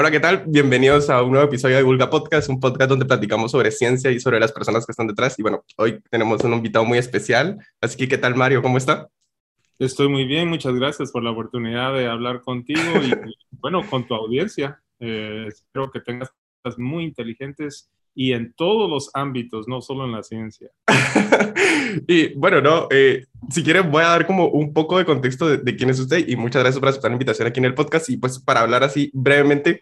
Hola, ¿qué tal? Bienvenidos a un nuevo episodio de Vulga Podcast, un podcast donde platicamos sobre ciencia y sobre las personas que están detrás. Y bueno, hoy tenemos un invitado muy especial. Así que, ¿qué tal, Mario? ¿Cómo está? Estoy muy bien, muchas gracias por la oportunidad de hablar contigo y, bueno, con tu audiencia. Eh, espero que tengas cosas muy inteligentes y en todos los ámbitos, no solo en la ciencia. y bueno, no, eh, si quieren voy a dar como un poco de contexto de, quién es usted y muchas gracias por aceptar la invitación aquí en el podcast y pues para hablar así brevemente,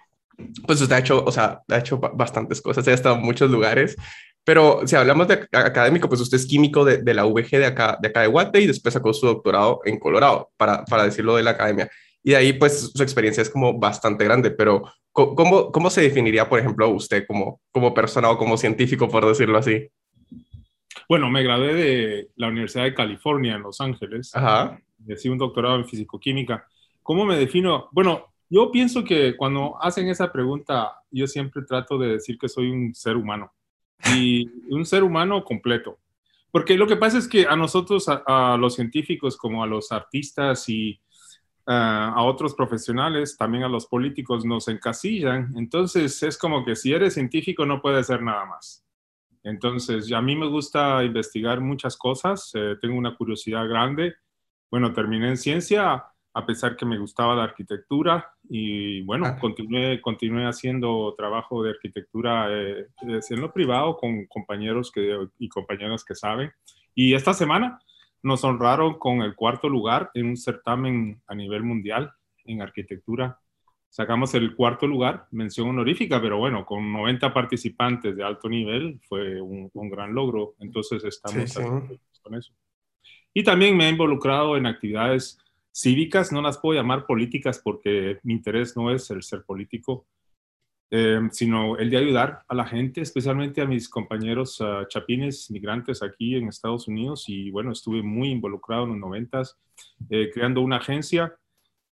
pues usted ha hecho, o sea, ha hecho bastantes cosas, ha estado en muchos lugares, pero si hablamos de académico, pues usted es químico de, de la VG de acá, de acá de Guate y después sacó su doctorado en Colorado, para, para decirlo de la academia. Y de ahí, pues, su experiencia es como bastante grande, pero ¿cómo, cómo se definiría, por ejemplo, usted como, como persona o como científico, por decirlo así? Bueno, me gradué de la Universidad de California en Los Ángeles. Ajá. Decí un doctorado en físico-química. ¿Cómo me defino? Bueno, yo pienso que cuando hacen esa pregunta, yo siempre trato de decir que soy un ser humano y un ser humano completo. Porque lo que pasa es que a nosotros, a los científicos, como a los artistas y a otros profesionales, también a los políticos nos encasillan. Entonces es como que si eres científico no puedes ser nada más. Entonces a mí me gusta investigar muchas cosas, eh, tengo una curiosidad grande. Bueno, terminé en ciencia a pesar que me gustaba la arquitectura y bueno, ah. continué, continué haciendo trabajo de arquitectura eh, en lo privado con compañeros que, y compañeras que saben. Y esta semana nos honraron con el cuarto lugar en un certamen a nivel mundial en arquitectura. Sacamos el cuarto lugar, mención honorífica, pero bueno, con 90 participantes de alto nivel fue un, gran logro. Entonces estamos con eso. Y también me he involucrado en actividades cívicas, no las puedo llamar políticas porque mi interés no es el ser político, Em, sino el de ayudar a la gente, especialmente a mis compañeros chapines migrantes aquí en Estados Unidos. Y bueno, estuve muy involucrado en los noventas, eh, creando una agencia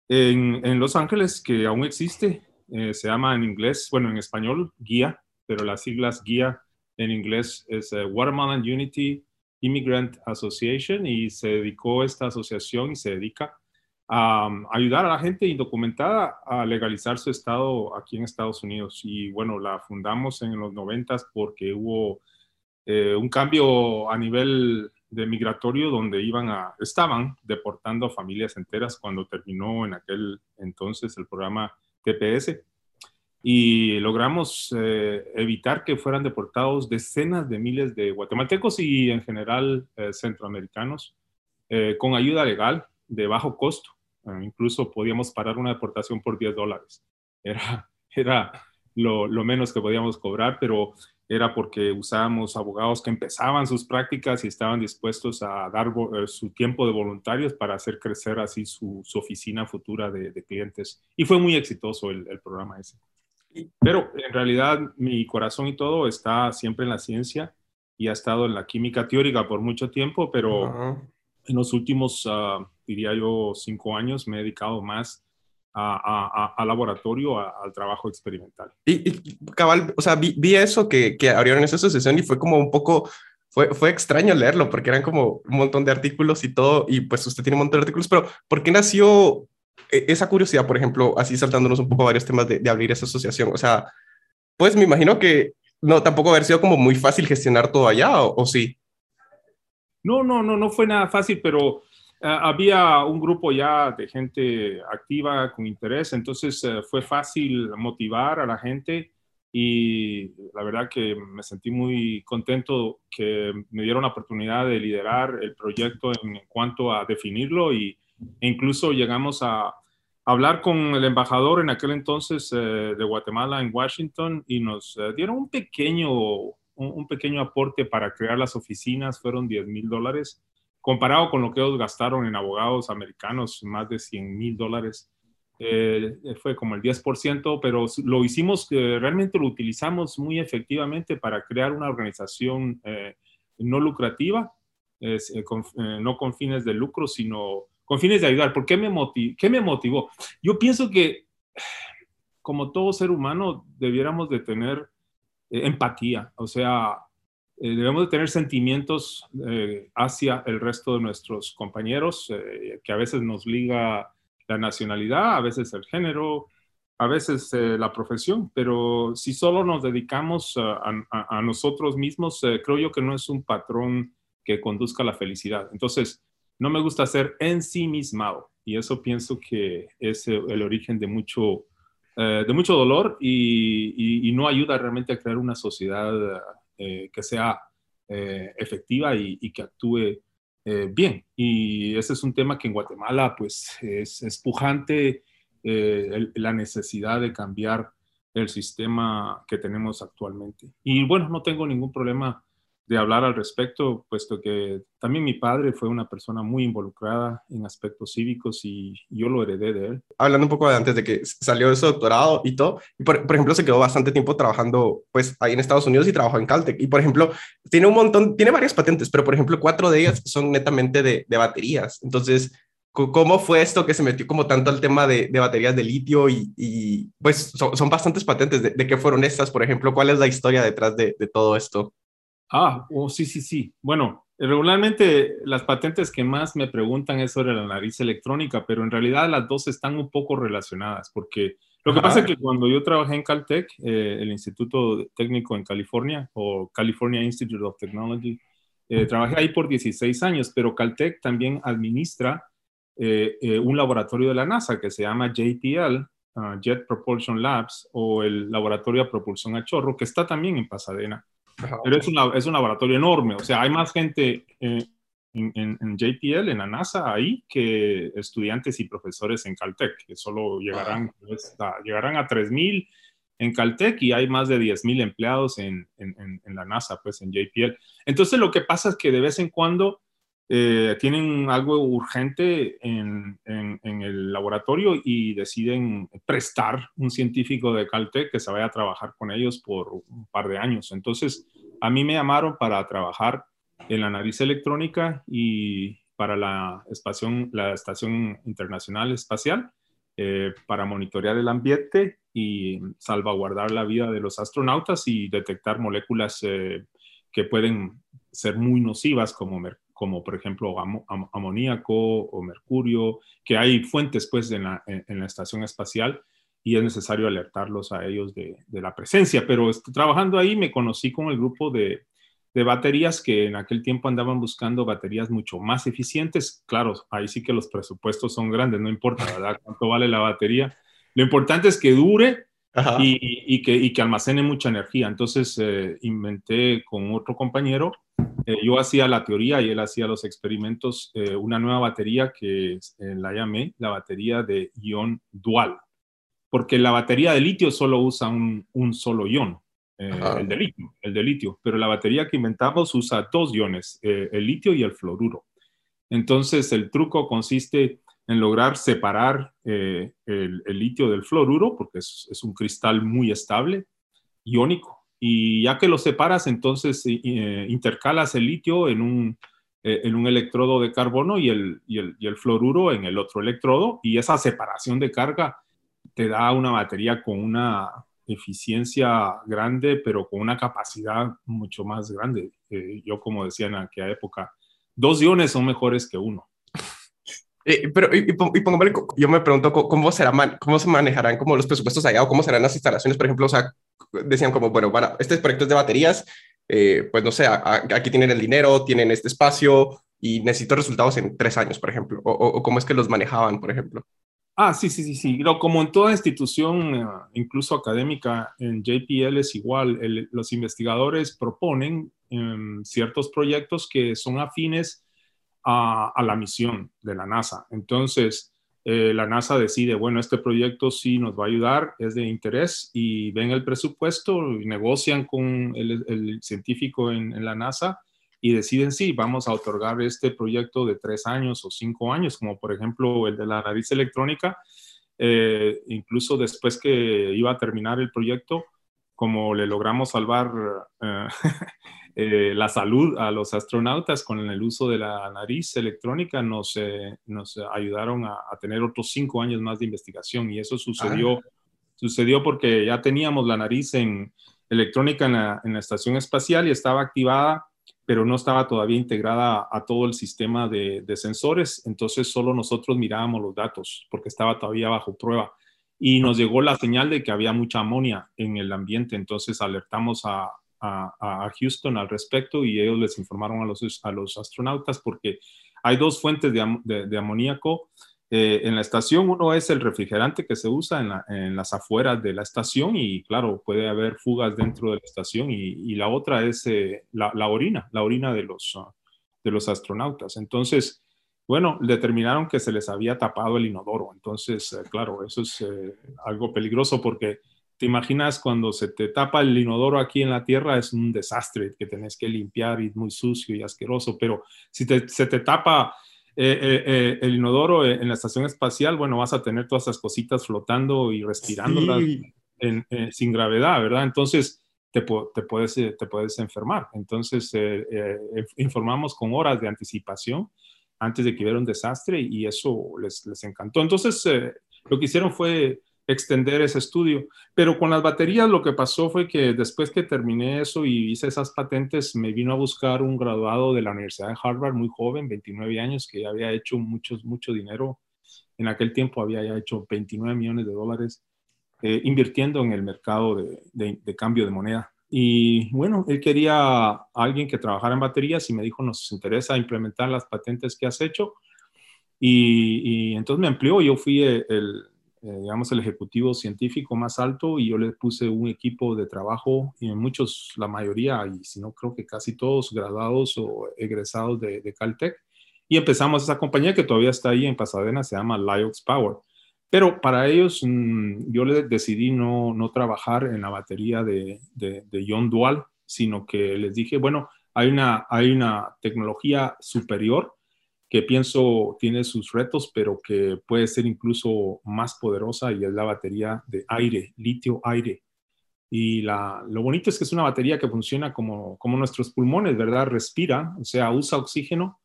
en, en, Los Ángeles que aún existe. Eh, se llama en inglés, bueno, en español, guía, pero las siglas guía en inglés es eh, Watermelon Unity Immigrant Association y se dedicó esta asociación y se dedica a ayudar a la gente indocumentada a legalizar su estado aquí en Estados Unidos. Y bueno, la fundamos en los noventas porque hubo eh, un cambio a nivel de migratorio donde iban a, estaban deportando a familias enteras cuando terminó en aquel entonces el programa TPS. Y logramos eh, evitar que fueran deportados decenas de miles de guatemaltecos y en general eh, centroamericanos con ayuda legal de bajo costo. Ah, incluso podíamos parar una deportación por 10 dólares. Era, era lo, menos que podíamos cobrar, pero era porque usábamos abogados que empezaban sus prácticas y estaban dispuestos a dar eh, su tiempo de voluntarios para hacer crecer así su, oficina futura de, clientes. Y fue muy exitoso el, programa ese. Pero en realidad mi corazón y todo está siempre en la ciencia y ha estado en la química teórica por mucho tiempo, pero en los últimos, uh, diría yo, cinco años me he dedicado más a, a, laboratorio, al trabajo experimental. Y, cabal, o sea, vi, vi, eso que, que abrieron esa asociación y fue como un poco, fue, fue extraño leerlo porque eran como un montón de artículos y todo, y pues usted tiene un montón de artículos, pero ¿por qué nació e, esa curiosidad, por ejemplo, así saltándonos un poco varios temas de, de abrir esa asociación? O sea, pues me imagino que no, tampoco haber sido como muy fácil gestionar todo allá, ¿o, o sí? No, no, no, no fue nada fácil, pero eh, había un grupo ya de gente activa con interés, entonces eh, fue fácil motivar a la gente y la verdad que me sentí muy contento que me dieron la oportunidad de liderar el proyecto en, cuanto a definirlo y, e incluso llegamos a hablar con el embajador en aquel entonces eh, de Guatemala en Washington y nos dieron un pequeño un, pequeño aporte para crear las oficinas, fueron 10 mil dólares, comparado con lo que ellos gastaron en abogados americanos, más de 100 mil dólares. Eh, fue como el 10%, pero lo hicimos, eh, realmente lo utilizamos muy efectivamente para crear una organización eh, no lucrativa, no con fines de lucro, sino con fines de ayudar. ¿Por qué me, qué me motivó? Yo pienso que, como todo ser humano, debiéramos de tener empatía, o sea, eh, debemos de tener sentimientos eh, hacia el resto de nuestros compañeros, que a veces nos liga la nacionalidad, a veces el género, a veces eh, la profesión, pero si solo nos dedicamos a, nosotros mismos, creo yo que no es un patrón que conduzca a la felicidad. Entonces, no me gusta ser ensimismado y eso pienso que es el origen de mucho, de mucho dolor y, no ayuda realmente a crear una sociedad que sea efectiva y, que actúe bien. Y ese es un tema que en Guatemala pues es, es pujante eh, la necesidad de cambiar el sistema que tenemos actualmente. Y bueno, no tengo ningún problema de hablar al respecto, puesto que también mi padre fue una persona muy involucrada en aspectos cívicos y yo lo heredé de él. Hablando un poco de antes de que salió de su doctorado y todo, por, ejemplo se quedó bastante tiempo trabajando pues ahí en Estados Unidos y trabajó en Caltech. Y por ejemplo, tiene un montón, tiene varias patentes, pero por ejemplo cuatro de ellas son netamente de, de baterías. Entonces, ¿Cómo fue esto que se metió como tanto al tema de, baterías de litio y, pues son, bastantes patentes? De, qué fueron estas, por ejemplo? ¿Cuál es la historia detrás de, todo esto? Ah, oh, sí, sí, sí. Bueno, regularmente las patentes que más me preguntan es sobre la nariz electrónica, pero en realidad las dos están un poco relacionadas porque lo que pasa es que cuando yo trabajé en Caltech, eh, el Instituto Técnico en California o California Institute of Technology, eh, trabajé ahí por 16 años, pero Caltech también administra eh, eh, un laboratorio de la NASA que se llama JPL, ah, Jet Propulsion Labs, o el Laboratorio de Propulsión a Chorro, que está también en Pasadena. Pero es, es un laboratorio enorme, o sea, hay más gente eh, en, JPL, en la NASA, ahí, que estudiantes y profesores en Caltech, que solo llegarán, pues, a, llegarán a 3.000 en Caltech y hay más de 10.000 empleados en, en, en, la NASA, pues en JPL. Entonces lo que pasa es que de vez en cuando eh, tienen algo urgente en, el laboratorio y deciden prestar un científico de Caltech que se vaya a trabajar con ellos por un par de años. Entonces, a mí me llamaron para trabajar en la nariz electrónica y para la, estación, la Estación Internacional Espacial eh, para monitorear el ambiente y salvaguardar la vida de los astronautas y detectar moléculas eh, que pueden ser muy nocivas como como por ejemplo amoníaco o mercurio, que hay fuentes pues en la, en, la, estación espacial y es necesario alertarlos a ellos de, de la presencia. Pero trabajando ahí me conocí con el grupo de, de baterías que en aquel tiempo andaban buscando baterías mucho más eficientes. Claro, ahí sí que los presupuestos son grandes, no importa, ¿verdad? Cuánto vale la batería. Lo importante es que dure y, y, que, y, que, almacene mucha energía. Entonces eh, inventé con otro compañero eh, yo hacía la teoría y él hacía los experimentos, eh, una nueva batería que eh, la llamé la batería de ion dual, porque la batería de litio solo usa un, un solo ion, el, de litio, el de litio, pero la batería que inventamos usa dos iones, el litio y el fluoruro. Entonces, el truco consiste en lograr separar el, el, litio del fluoruro, porque es, es un cristal muy estable, iónico, y ya que lo separas, entonces eh, eh, intercalas el litio en un, eh, en un electrodo de carbono y el, y, el, y el, fluoruro en el otro electrodo, y esa separación de carga te da una batería con una eficiencia grande, pero con una capacidad mucho más grande. yo, como decía en aquella época, dos iones son mejores que uno. Pero y, yo me pregunto cómo será cómo se manejarán como los presupuestos allá o cómo serán las instalaciones, por ejemplo, o sea, decían como, bueno, bueno, este proyecto es de baterías, eh, pues no sé, aquí tienen el dinero, tienen este espacio y necesito resultados en tres años, por ejemplo, o, cómo es que los manejaban, por ejemplo. Ah, sí, sí, sí, sí. como en toda institución, eh, incluso académica, en JPL es igual. los investigadores proponen em, ciertos proyectos que son afines a, la misión de la NASA. Entonces, eh, la NASA decide, bueno, este proyecto sí nos va a ayudar, es de interés y ven el presupuesto, y negocian con el, científico en, la NASA y deciden, sí, vamos a otorgar este proyecto de tres años o cinco años, como por ejemplo el de la nariz electrónica. Eh, incluso después que iba a terminar el proyecto, como le logramos salvar eh, Eh, la salud a los astronautas con el uso de la nariz electrónica nos, eh, nos ayudaron a, tener otros cinco años más de investigación. Y eso sucedió, ah. sucedió porque ya teníamos la nariz en electrónica en la, en la, estación espacial y estaba activada, pero no estaba todavía integrada a todo el sistema de, de sensores, entonces solo nosotros mirábamos los datos porque estaba todavía bajo prueba y nos llegó la señal de que había mucha amonia en el ambiente, entonces alertamos a, Houston al respecto y ellos les informaron a los, a los astronautas porque hay dos fuentes de, amoníaco eh, en la estación. Uno es el refrigerante que se usa en, las afueras de la estación y claro, puede haber fugas dentro de la estación y, la otra es eh, la, la, orina, la orina de los, de los astronautas. Entonces, bueno, determinaron que se les había tapado el inodoro. Entonces, eh, claro, eso es eh, algo peligroso porque te imaginas cuando se te tapa el inodoro aquí en la Tierra es un desastre que tenés que limpiar y muy sucio y asqueroso, pero si se te tapa eh, el inodoro en la estación espacial, bueno, vas a tener todas esas cositas flotando y respirándolas sin gravedad, ¿verdad? Entonces, te, te, puedes, te puedes enfermar. Entonces, informamos con horas de anticipación antes de que hubiera un desastre y eso les, les encantó. Entonces, eh, lo que hicieron fue extender ese estudio. Pero con las baterías lo que pasó fue que después que terminé eso y hice esas patentes, me vino a buscar un graduado de la Universidad de Harvard, muy joven, 29 años, que ya había hecho muchos, mucho dinero. En aquel tiempo había ya hecho 29 millones de dólares eh, invirtiendo en el mercado de, de cambio de moneda. Y bueno, él quería alguien que trabajara en baterías y me dijo, nos interesa implementar las patentes que has hecho. Y, entonces me amplió, yo fui el, eh, digamos, el ejecutivo científico más alto y yo le puse un equipo de trabajo, y muchos, la mayoría, y si no creo que casi todos graduados o egresados de, de Caltech. Y empezamos esa compañía que todavía está ahí en Pasadena, se llama Liox Power. Pero para ellos mm, yo les decidí no, no, trabajar en la batería de, de, de ion dual, sino que les dije, bueno, hay una, hay una tecnología superior que pienso tiene sus retos, pero que puede ser incluso más poderosa y es la batería de aire, litio-aire. Y la, lo bonito es que es una batería que funciona como, como nuestros pulmones, ¿verdad? Respira, o sea, usa oxígeno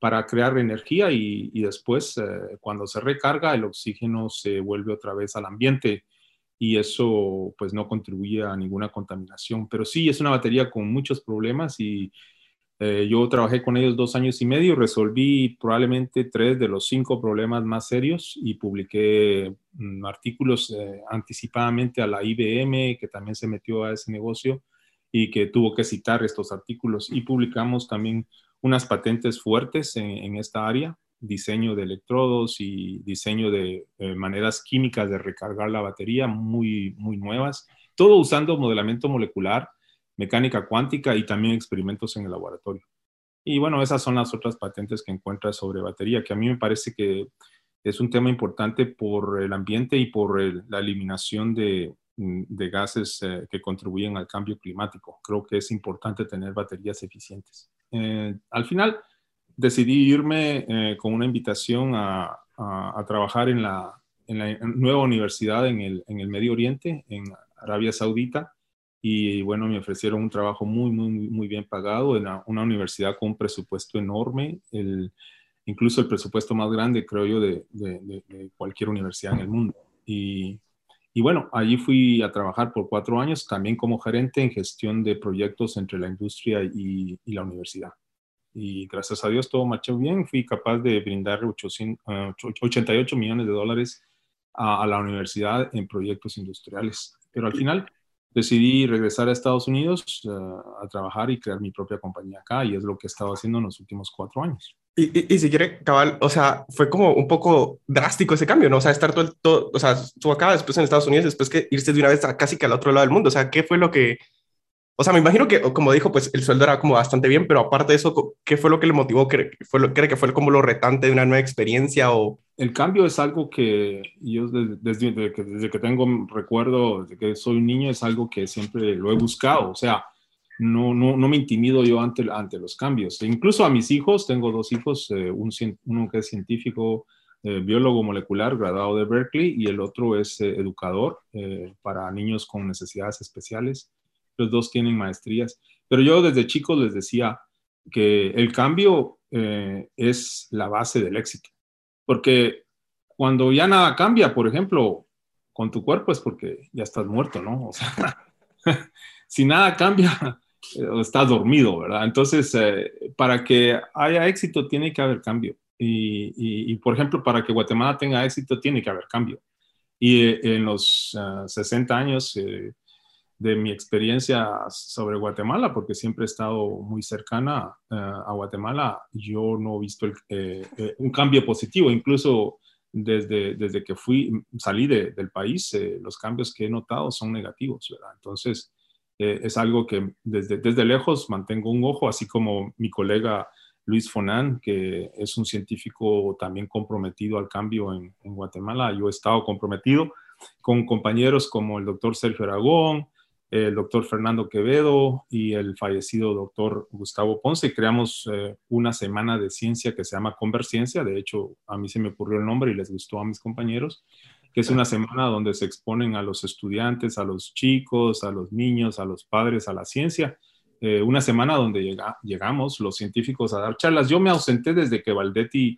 para crear energía y, después eh, cuando se recarga el oxígeno se vuelve otra vez al ambiente y eso pues no contribuye a ninguna contaminación. Pero sí, es una batería con muchos problemas y eh, yo trabajé con ellos dos años y medio, resolví probablemente tres de los cinco problemas más serios y publiqué mm, artículos eh, anticipadamente a la IBM que también se metió a ese negocio y que tuvo que citar estos artículos y publicamos también unas patentes fuertes en, esta área, diseño de electrodos y diseño de maneras químicas de recargar la batería muy, muy nuevas, todo usando modelamiento molecular, mecánica cuántica y también experimentos en el laboratorio. Y bueno, esas son las otras patentes que encuentras sobre batería, que a mí me parece que es un tema importante por el ambiente y por la eliminación de, de gases eh, que contribuyen al cambio climático. Creo que es importante tener baterías eficientes. Eh, al final decidí irme eh, con una invitación a, trabajar en la, nueva universidad en el, Medio Oriente, en Arabia Saudita. Y bueno, me ofrecieron un trabajo muy, muy, muy bien pagado en una, universidad con un presupuesto enorme, el, incluso el presupuesto más grande, creo yo, de, cualquier universidad en el mundo. Y, bueno, allí fui a trabajar por cuatro años, también como gerente en gestión de proyectos entre la industria y, la universidad. Y gracias a Dios todo marchó bien. Fui capaz de brindar 88 ah, millones de dólares a, la universidad en proyectos industriales. Pero al final decidí regresar a Estados Unidos ah, a trabajar y crear mi propia compañía acá y es lo que he estado haciendo en los últimos cuatro años. Y, si quiere, cabal, o sea, fue como un poco drástico ese cambio, ¿no? O sea, estar todo, todo o sea, tú acá, después en Estados Unidos, después que irse de una vez a casi que al otro lado del mundo, o sea, ¿qué fue lo que, o sea, me imagino que, como dijo, pues el sueldo era como bastante bien, pero aparte de eso, ¿qué fue lo que le motivó? ¿Cree, fue lo, cree que fue como lo retante de una nueva experiencia o...? El cambio es algo que yo desde, desde, que, desde que tengo recuerdo, desde que soy un niño, es algo que siempre lo he buscado, o sea, no, no, me intimido yo ante, ante los cambios. E incluso a mis hijos, tengo dos hijos, eh, un, uno que es científico, eh, biólogo molecular, graduado de Berkeley, y el otro es eh, educador para niños con necesidades especiales. Los dos tienen maestrías. Pero yo desde chico les decía que el cambio es la base del éxito. Porque cuando ya nada cambia, por ejemplo, con tu cuerpo es porque ya estás muerto, ¿no? O sea, si nada cambia, está dormido, ¿verdad? Entonces, eh, para que haya éxito tiene que haber cambio. Y, por ejemplo, para que Guatemala tenga éxito tiene que haber cambio. Y en los 60 años de mi experiencia sobre Guatemala, porque siempre he estado muy cercana a Guatemala, yo no he visto un cambio positivo, incluso desde, desde que fui, salí del país, los cambios que he notado son negativos, ¿verdad? Entonces, eh, es algo que desde, desde lejos mantengo un ojo, así como mi colega Luis Fonan, que es un científico también comprometido al cambio en, Guatemala. Yo he estado comprometido con compañeros como el doctor Sergio Aragón, el doctor Fernando Quevedo y el fallecido doctor Gustavo Ponce. Creamos eh, una semana de ciencia que se llama Converciencia. De hecho, a mí se me ocurrió el nombre y les gustó a mis compañeros que es una semana donde se exponen a los estudiantes, a los chicos, a los niños, a los padres, a la ciencia. Eh, una semana donde llegamos los científicos a dar charlas. Yo me ausenté desde que Valdetti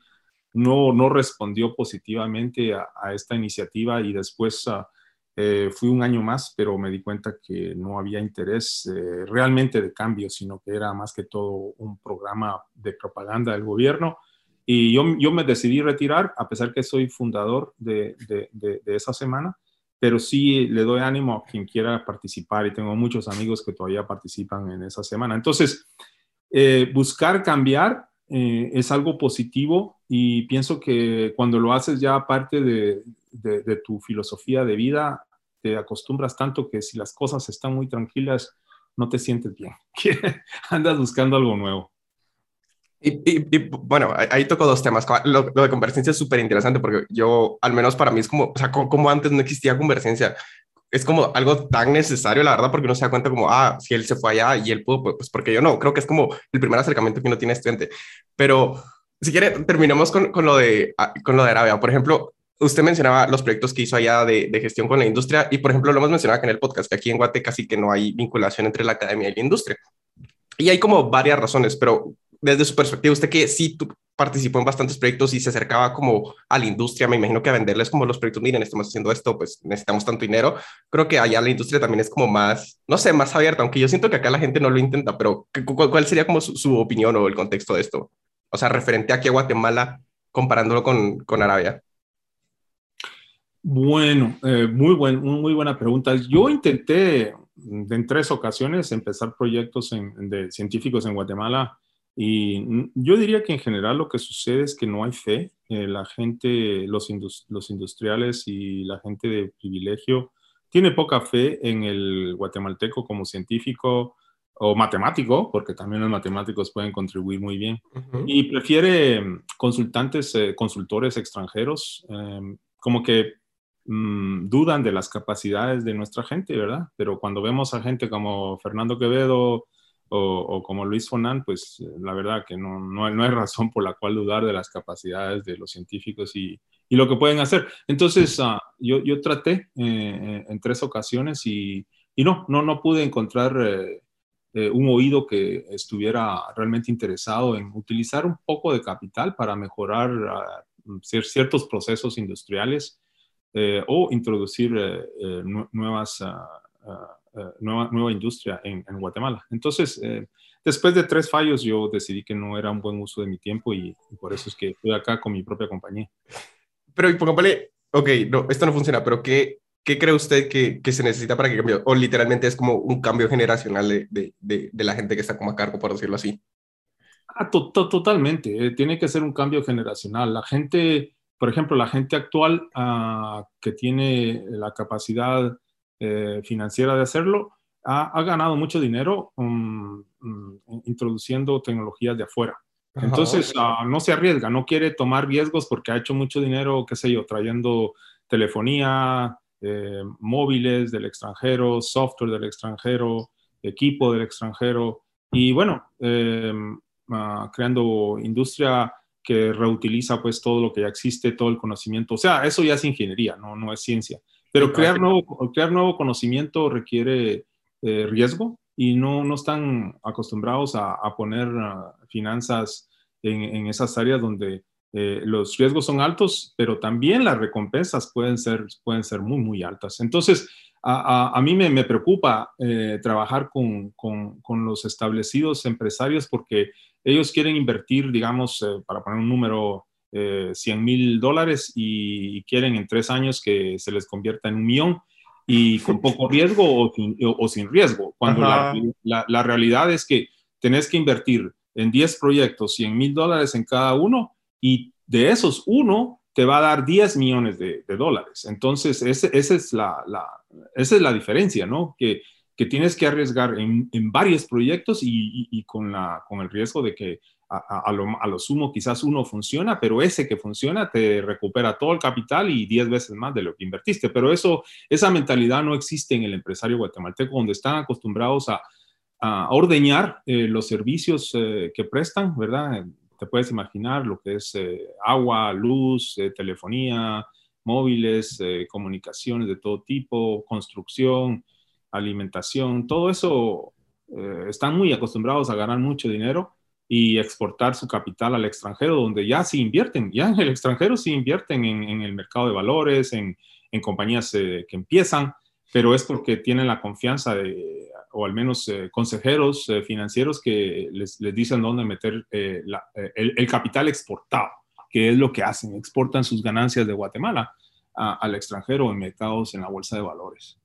no, no respondió positivamente a, esta iniciativa y después ah, eh, fui un año más, pero me di cuenta que no había interés eh, realmente de cambio, sino que era más que todo un programa de propaganda del gobierno y yo, yo me decidí retirar, a pesar que soy fundador de, de, de, esa semana, pero sí le doy ánimo a quien quiera participar y tengo muchos amigos que todavía participan en esa semana. Entonces, eh, buscar cambiar eh, es algo positivo y pienso que cuando lo haces ya parte de, de, tu filosofía de vida, te acostumbras tanto que si las cosas están muy tranquilas, no te sientes bien, andas buscando algo nuevo. Y, bueno, ahí toco dos temas. Lo, de convergencia es súper interesante porque yo, al menos para mí, es como, o sea, como, antes no existía convergencia, es como algo tan necesario, la verdad, porque uno se da cuenta como, ah, si él se fue allá y él pudo, pues, pues porque yo no, creo que es como el primer acercamiento que uno tiene estudiante. Pero si quiere, terminemos con, con, lo de, ah, con lo de Arabia. Por ejemplo, usted mencionaba los proyectos que hizo allá de, de, gestión con la industria y, por ejemplo, lo hemos mencionado en el podcast, que aquí en Guate casi que no hay vinculación entre la academia y la industria. Y hay como varias razones, pero desde su perspectiva, usted que sí participó en bastantes proyectos y se acercaba como a la industria, me imagino que a venderles como los proyectos, miren, estamos haciendo esto, pues necesitamos tanto dinero. Creo que allá la industria también es como más, no sé, más abierta, aunque yo siento que acá la gente no lo intenta, pero ¿cuál, sería como su, opinión o el contexto de esto? O sea, referente aquí a Guatemala, comparándolo con, con Arabia. Bueno, eh, muy, buen, muy buena pregunta. Yo intenté en tres ocasiones empezar proyectos de científicos en Guatemala y yo diría que en general lo que sucede es que no hay fe. Eh, la gente, los, los industriales y la gente de privilegio tiene poca fe en el guatemalteco como científico o matemático, porque también los matemáticos pueden contribuir muy bien. Y prefiere mm, consultantes, eh, consultores extranjeros, em, como que mm, dudan de las capacidades de nuestra gente, ¿verdad? Pero cuando vemos a gente como Fernando Quevedo, o, como Luis Fonan, pues eh, la verdad que no, no, no, hay razón por la cual dudar de las capacidades de los científicos y, y lo que pueden hacer. Entonces, uh, yo, yo, traté eh, en tres ocasiones y, y, no, no, no pude encontrar eh, eh, un oído que estuviera realmente interesado en utilizar un poco de capital para mejorar uh, ciertos procesos industriales o introducir nuevas... Uh, eh, nueva, nueva industria en, Guatemala. Entonces, eh, después de tres fallos, yo decidí que no era un buen uso de mi tiempo y, por eso es que estoy acá con mi propia compañía. Pero, póngale, ok, no, esto no funciona, pero ¿qué, qué cree usted que, que, se necesita para que cambie? O literalmente es como un cambio generacional de, de, de, la gente que está como a cargo, por decirlo así. Ah, totalmente, eh, tiene que ser un cambio generacional. La gente, por ejemplo, la gente actual ah, que tiene la capacidad eh, financiera de hacerlo, ha, ganado mucho dinero um, um, introduciendo tecnologías de afuera. Entonces, ah, no se arriesga, no quiere tomar riesgos porque ha hecho mucho dinero, qué sé yo, trayendo telefonía, eh, móviles del extranjero, software del extranjero, equipo del extranjero y bueno, em, ah, creando industria que reutiliza pues todo lo que ya existe, todo el conocimiento. O sea, eso ya es ingeniería, no, no es ciencia. Pero crear nuevo, crear nuevo conocimiento requiere eh, riesgo y no, no están acostumbrados a, a poner ah, finanzas en, en, esas áreas donde eh, los riesgos son altos, pero también las recompensas pueden ser, pueden ser muy, muy altas. Entonces, a, a, a mí me, me preocupa eh, trabajar con, con, con, los establecidos empresarios porque ellos quieren invertir, digamos, para poner un número, 100 mil dólares y quieren en tres años que se les convierta en un millón y con poco riesgo o sin, riesgo, cuando la, realidad es que tenés que invertir en 10 proyectos, 100 mil dólares en cada uno y de esos uno te va a dar 10 millones de, dólares. Entonces, esa, es la, esa es la diferencia, ¿no? Que, que tienes que arriesgar en, varios proyectos y, con, la, con el riesgo de que a, lo, sumo quizás uno funciona, pero ese que funciona te recupera todo el capital y 10 veces más de lo que invertiste. Pero eso, esa mentalidad no existe en el empresario guatemalteco, donde están acostumbrados a, ordeñar eh, los servicios eh, que prestan, ¿verdad? Te puedes imaginar lo que es eh, agua, luz, telefonía, móviles, comunicaciones de todo tipo, construcción, alimentación, todo eso están muy acostumbrados a ganar mucho dinero y exportar su capital al extranjero, donde ya sí invierten, ya en el extranjero sí invierten en, el mercado de valores, en, en compañías eh, que empiezan, pero es porque tienen la confianza de, o al menos eh, consejeros eh, financieros que les, les, dicen dónde meter el, el, capital exportado, que es lo que hacen, exportan sus ganancias de Guatemala al extranjero en mercados en la bolsa de valores.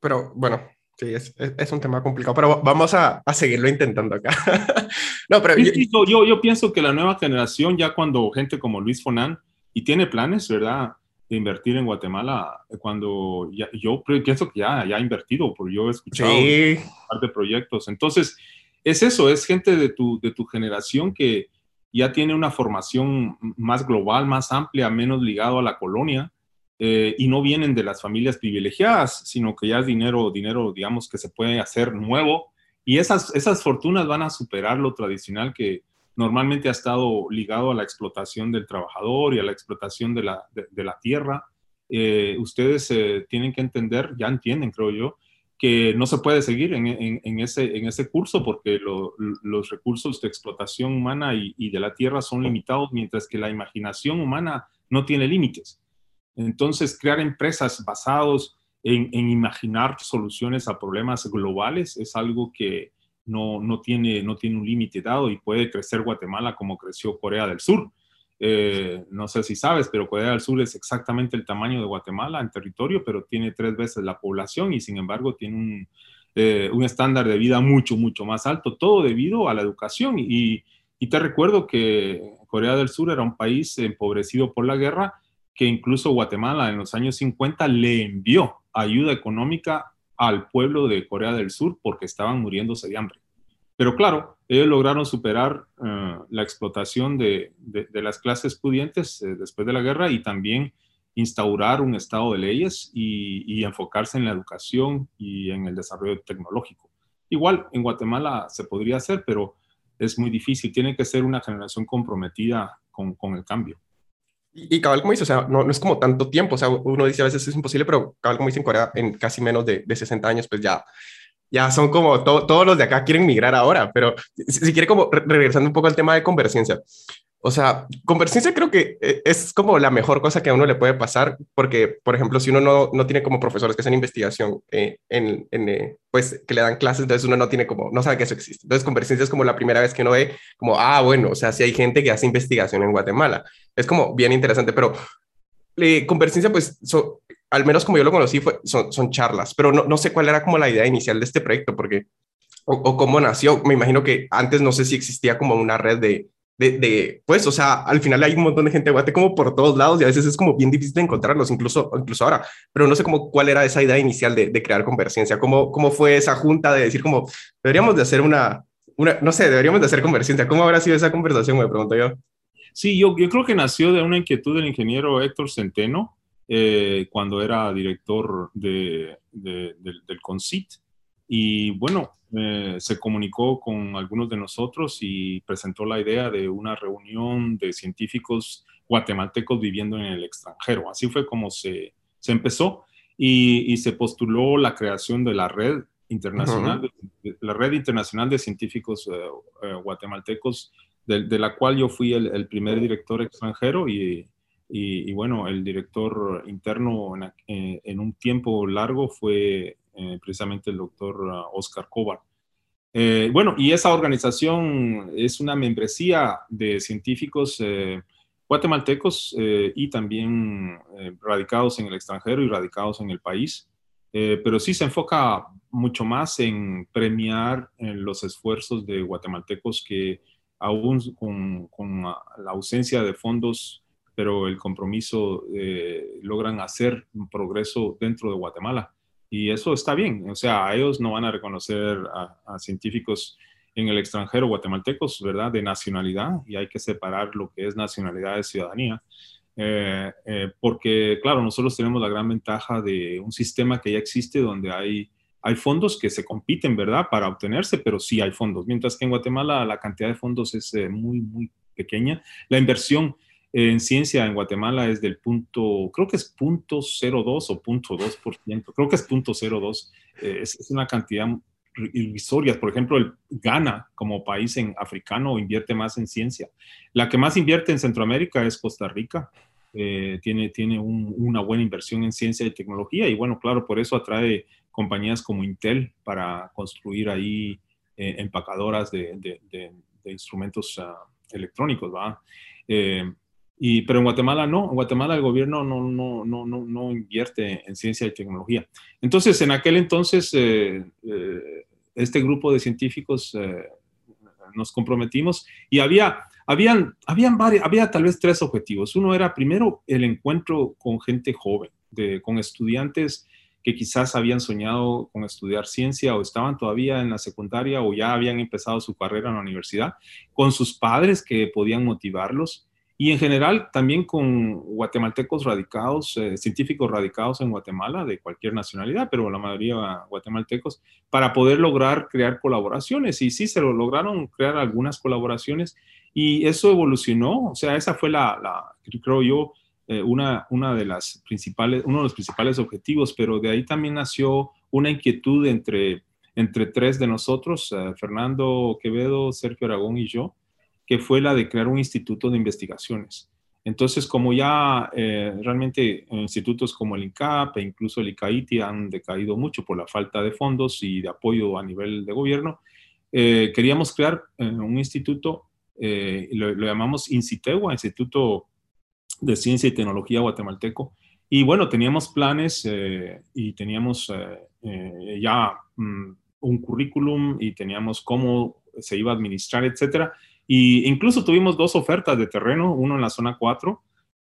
Pero bueno, Sí, es, es, un tema complicado, pero vamos a, a seguirlo intentando acá. no, pero yo, yo, yo, pienso que la nueva generación, ya cuando gente como Luis Fonan, y tiene planes, ¿verdad?, de invertir en Guatemala, cuando ya, yo pienso que ya, ya ha invertido, porque yo he escuchado un par de proyectos. Entonces, es eso, es gente de tu, de tu generación que ya tiene una formación más global, más amplia, menos ligado a la colonia eh, y no vienen de las familias privilegiadas, sino que ya es dinero, dinero, digamos, que se puede hacer nuevo. Y esas, esas fortunas van a superar lo tradicional que normalmente ha estado ligado a la explotación del trabajador y a la explotación de la, de, la tierra. Eh, ustedes eh, tienen que entender, ya entienden, creo yo, que no se puede seguir en, en, ese, en ese curso porque los recursos de explotación humana y, y, de la tierra son limitados, mientras que la imaginación humana no tiene límites. Entonces, crear empresas basados en, imaginar soluciones a problemas globales es algo que no, tiene, no tiene un límite dado y puede crecer Guatemala como creció Corea del Sur. Eh, no sé si sabes, pero Corea del Sur es exactamente el tamaño de Guatemala en territorio, pero tiene tres veces la población y sin embargo tiene un, eh, estándar de vida mucho, mucho más alto, todo debido a la educación. y te recuerdo que Corea del Sur era un país empobrecido por la guerra que incluso Guatemala en los años 50 le envió ayuda económica al pueblo de Corea del Sur porque estaban muriéndose de hambre. Pero claro, ellos lograron superar eh, la explotación de, las clases pudientes eh, después de la guerra y también instaurar un estado de leyes y, enfocarse en la educación y en el desarrollo tecnológico. Igual en Guatemala se podría hacer, pero es muy difícil. Tiene que ser una generación comprometida con el cambio. Y, cabal, como dice, o sea, no, no, es como tanto tiempo, o sea, uno dice a veces es imposible, pero cabal, como dice en Corea, en casi menos de, de 60 años, pues ya, ya son como todos los de acá quieren migrar ahora, pero si, si quiere como regresando un poco al tema de convergencia, o sea, convergencia creo que eh, es como la mejor cosa que a uno le puede pasar, porque, por ejemplo, si uno no, no tiene como profesores que hacen investigación, eh, en, en eh, pues que le dan clases, entonces uno no tiene como, no sabe que eso existe. Entonces, convergencia es como la primera vez que uno ve como, ah, bueno, o sea, si hay gente que hace investigación en Guatemala. Es como bien interesante, pero convergencia, pues, al menos como yo lo conocí, fue, son, son charlas, pero no, no sé cuál era como la idea inicial de este proyecto, porque, o, o cómo nació. Me imagino que antes no sé si existía como una red de de, pues, o sea, al final hay un montón de gente de Guate como por todos lados y a veces es como bien difícil de encontrarlos, incluso, incluso ahora, pero no sé cómo, cuál era esa idea inicial de, de crear Convergencia, cómo, cómo fue esa junta de decir como, deberíamos de hacer una, una, no sé, deberíamos de hacer Convergencia, ¿cómo habrá sido esa conversación? Me pregunto yo. Sí, yo, yo creo que nació de una inquietud del ingeniero Héctor Centeno, eh, cuando era director de, del, del CONCIT. Y bueno, eh, se comunicó con algunos de nosotros y presentó la idea de una reunión de científicos guatemaltecos viviendo en el extranjero. Así fue como se, se empezó y, se postuló la creación de la red internacional, la red internacional de científicos eh, eh, guatemaltecos, de, la cual yo fui el, primer director extranjero y, y, bueno, el director interno en, en, un tiempo largo fue eh, precisamente el doctor uh, Oscar Kovar. Eh, bueno, y esa organización es una membresía de científicos, eh, guatemaltecos y también radicados en el extranjero y radicados en el país. pero sí se enfoca mucho más en premiar los esfuerzos de guatemaltecos que aún con la ausencia de fondos, pero el compromiso, logran hacer un progreso dentro de Guatemala. Y eso está bien, o sea, ellos no van a reconocer a, científicos en el extranjero guatemaltecos, ¿verdad? De nacionalidad, y hay que separar lo que es nacionalidad de ciudadanía. Eh, eh, porque, claro, nosotros tenemos la gran ventaja de un sistema que ya existe donde hay, hay fondos que se compiten, ¿verdad? Para obtenerse, pero sí hay fondos. Mientras que en Guatemala la cantidad de fondos es eh, muy, muy pequeña. La inversión en ciencia en Guatemala es del punto, creo que es punto 02 o punto 2%, creo que es punto 02, eh, es, una cantidad irrisoria. Por ejemplo, el Ghana como país en africano invierte más en ciencia. La que más invierte en Centroamérica es Costa Rica. Eh, tiene tiene una buena inversión en ciencia y tecnología y bueno, claro, por eso atrae compañías como Intel para construir ahí eh, empacadoras de, de, instrumentos uh, electrónicos, ¿va? Pero en Guatemala no, en Guatemala el gobierno no, no, no, no, no invierte en ciencia y tecnología. Entonces, en aquel entonces, eh, eh, este grupo de científicos eh, nos comprometimos y había, habían, habían varios, había tal vez tres objetivos. Uno era primero el encuentro con gente joven, con estudiantes que quizás habían soñado con estudiar ciencia o estaban todavía en la secundaria o ya habían empezado su carrera en la universidad, con sus padres que podían motivarlos y en general también con guatemaltecos radicados, eh, científicos radicados en Guatemala, de cualquier nacionalidad, pero la mayoría guatemaltecos, para poder lograr crear colaboraciones. Y sí, se lo lograron crear algunas colaboraciones y eso evolucionó, o sea, esa fue la, la creo yo, eh, una, una de las principales, uno de los principales objetivos, pero de ahí también nació una inquietud entre, entre tres de nosotros, eh, Fernando Quevedo, Sergio Aragón y yo, que fue la de crear un instituto de investigaciones. Entonces, como ya eh, realmente institutos como el INCAP e incluso el ICAITI han decaído mucho por la falta de fondos y de apoyo a nivel de gobierno, eh, queríamos crear eh, un instituto, lo, lo, llamamos INCITEGUA, Instituto de Ciencia y Tecnología Guatemalteco. Y bueno, teníamos planes y teníamos ya mm, un currículum y teníamos cómo se iba a administrar, etcétera. Y incluso tuvimos dos ofertas de terreno, uno en la zona 4.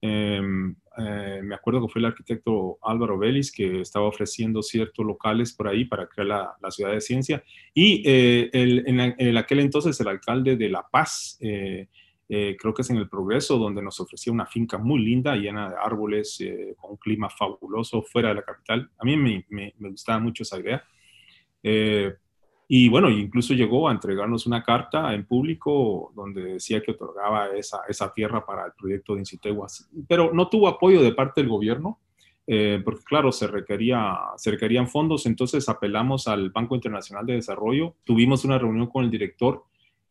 Em, eh, me acuerdo que fue el arquitecto Álvaro Vélez que estaba ofreciendo ciertos locales por ahí para crear la, la ciudad de ciencia. Y eh, el, en, aquel entonces el alcalde de La Paz, eh, creo que es en el Progreso, donde nos ofrecía una finca muy linda, llena de árboles, con un clima fabuloso fuera de la capital. A mí me, me, me gustaba mucho esa idea. Y bueno, incluso llegó a entregarnos una carta en público donde decía que otorgaba esa, esa tierra para el proyecto de Inciteguas, pero no tuvo apoyo de parte del gobierno, eh, porque claro, se, requería, se requerían fondos, entonces apelamos al Banco Internacional de Desarrollo, tuvimos una reunión con el director.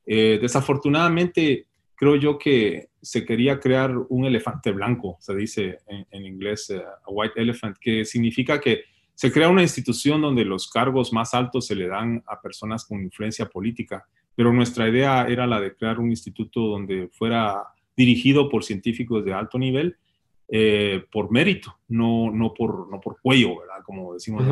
Eh, desafortunadamente, creo yo que se quería crear un elefante blanco, se dice en, inglés, eh, a white elephant, que significa que se crea una institución donde los cargos más altos se le dan a personas con influencia política, pero nuestra idea era la de crear un instituto donde fuera dirigido por científicos de alto nivel, eh, por mérito, no, no, por, no por cuello, ¿verdad? Como decimos.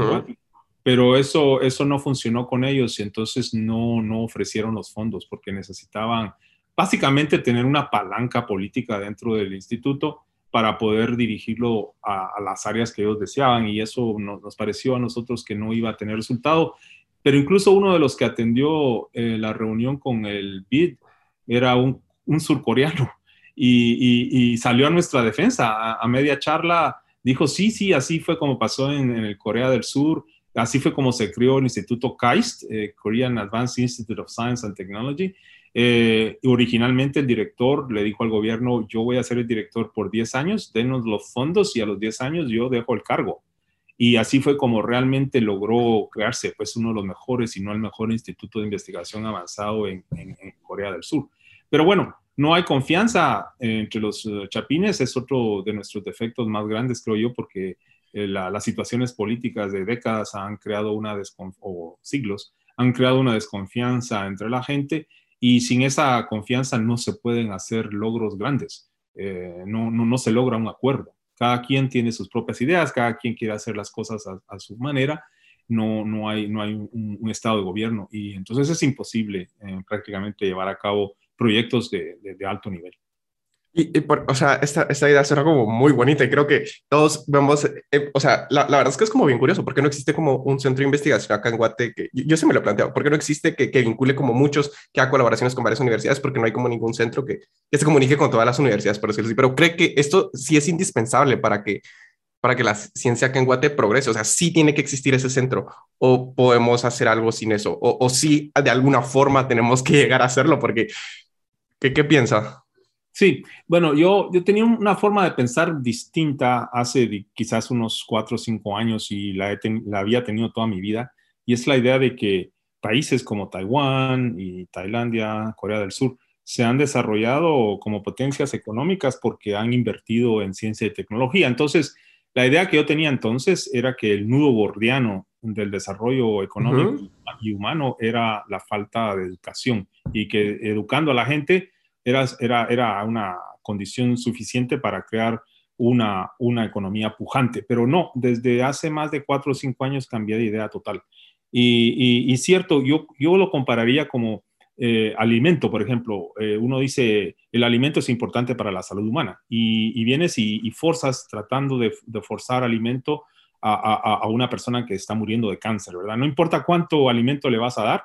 Pero eso, eso no funcionó con ellos y entonces no, no ofrecieron los fondos porque necesitaban básicamente tener una palanca política dentro del instituto para poder dirigirlo a, las áreas que ellos deseaban y eso nos, pareció a nosotros que no iba a tener resultado. Pero incluso uno de los que atendió eh, la reunión con el BID era un, surcoreano y, salió a nuestra defensa. A, media charla dijo, sí, sí, así fue como pasó en, el Corea del Sur, así fue como se creó el Instituto KAIST, eh, Korean Advanced Institute of Science and Technology, eh, originalmente el director le dijo al gobierno, yo voy a ser el director por 10 años, denos los fondos y a los 10 años yo dejo el cargo. Y así fue como realmente logró crearse pues uno de los mejores, si no el mejor instituto de investigación avanzado en, Corea del Sur. Pero bueno, no hay confianza entre los eh, chapines, es otro de nuestros defectos más grandes, creo yo, porque eh, las situaciones políticas de décadas han creado una o siglos, han creado una desconfianza entre la gente y sin esa confianza no se pueden hacer logros grandes. no, no, no, se logra un acuerdo. Cada quien tiene sus propias ideas, cada quien quiere hacer las cosas a, su manera, no, no hay, no hay un, estado de gobierno y entonces es imposible prácticamente llevar a cabo proyectos de alto nivel. Y, o sea, esta, esta idea suena como muy bonita y creo que todos vemos, eh, o sea, la, la, verdad es que es como bien curioso, porque no existe como un centro de investigación acá en Guate, que yo, yo se me lo he planteado, porque no existe que, que, vincule como muchos, que haga colaboraciones con varias universidades, porque no hay como ningún centro que, que se comunique con todas las universidades, por decirlo así, pero cree que esto sí es indispensable para que, para que la ciencia acá en Guate progrese, o sea, sí tiene que existir ese centro, o podemos hacer algo sin eso, o, o sí de alguna forma tenemos que llegar a hacerlo, porque, ¿qué, qué piensa? Sí, bueno, yo, yo tenía una forma de pensar distinta hace quizás unos cuatro o cinco años y la, la, había tenido toda mi vida, y es la idea de que países como Taiwán y Tailandia, Corea del Sur, se han desarrollado como potencias económicas porque han invertido en ciencia y tecnología. Entonces, la idea que yo tenía entonces era que el nudo gordiano del desarrollo económico y humano era la falta de educación y que educando a la gente era, era, era una condición suficiente para crear una, una economía pujante, pero no, desde hace más de cuatro o cinco años cambié de idea total. Y, y, cierto, yo, yo lo compararía como eh, alimento, por ejemplo. Eh, uno dice, el alimento es importante para la salud humana y, y vienes y, y, forzas tratando de, forzar alimento a, a, una persona que está muriendo de cáncer, ¿verdad? No importa cuánto alimento le vas a dar,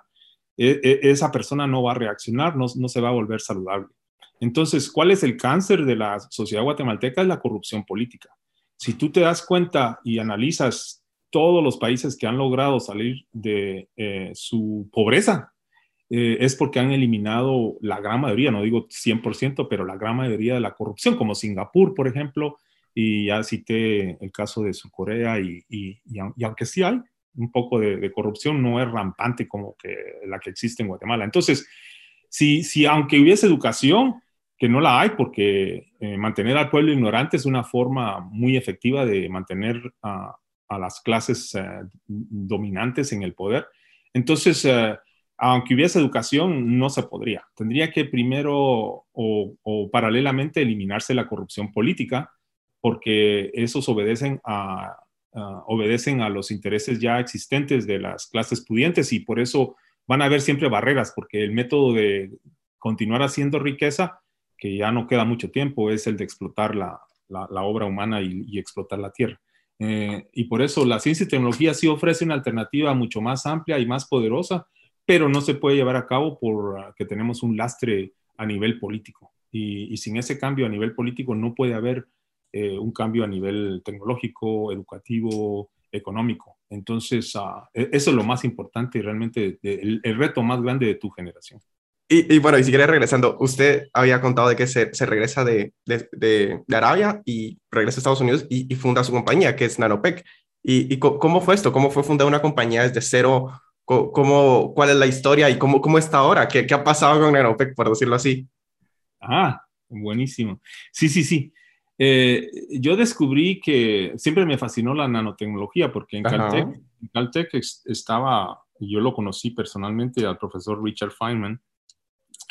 esa persona no va a reaccionar, no, no, se va a volver saludable. Entonces, ¿cuál es el cáncer de la sociedad guatemalteca? Es la corrupción política. Si tú te das cuenta y analizas todos los países que han logrado salir de eh, su pobreza, eh, es porque han eliminado la gran mayoría, no digo 100%, pero la gran mayoría de la corrupción, como Singapur, por ejemplo, y ya cité el caso de Surcorea, y, y, y aunque sí hay, un poco de, corrupción no es rampante como que la que existe en Guatemala. Entonces, si, si aunque hubiese educación, que no la hay porque eh, mantener al pueblo ignorante es una forma muy efectiva de mantener a, las clases eh, dominantes en el poder. Entonces, eh, aunque hubiese educación, no se podría. Tendría que primero o, o, paralelamente eliminarse la corrupción política, porque esos obedecen a, Ah, obedecen a los intereses ya existentes de las clases pudientes y por eso van a haber siempre barreras, porque el método de continuar haciendo riqueza, que ya no queda mucho tiempo, es el de explotar la, la, obra humana y, explotar la tierra. Eh, y por eso la ciencia y tecnología sí ofrece una alternativa mucho más amplia y más poderosa, pero no se puede llevar a cabo porque tenemos un lastre a nivel político. Y sin ese cambio a nivel político no puede haber eh, un cambio a nivel tecnológico, educativo, económico. Entonces, uh, eso es lo más importante y realmente el, reto más grande de tu generación. Y, bueno, y si quieres regresando, usted había contado de que se, se regresa de, de, de, Arabia y regresa a Estados Unidos y, funda su compañía, que es Nanopec. ¿Y, y cómo fue esto? ¿Cómo fue fundar una compañía desde cero? ¿Cómo, ¿Cuál es la historia y cómo, cómo está ahora? ¿Qué, ¿Qué ha pasado con Nanopec, por decirlo así? Ah, buenísimo. Sí, sí, sí. Eh, yo descubrí que siempre me fascinó la nanotecnología porque en Caltech, estaba, yo lo conocí personalmente al profesor Richard Feynman,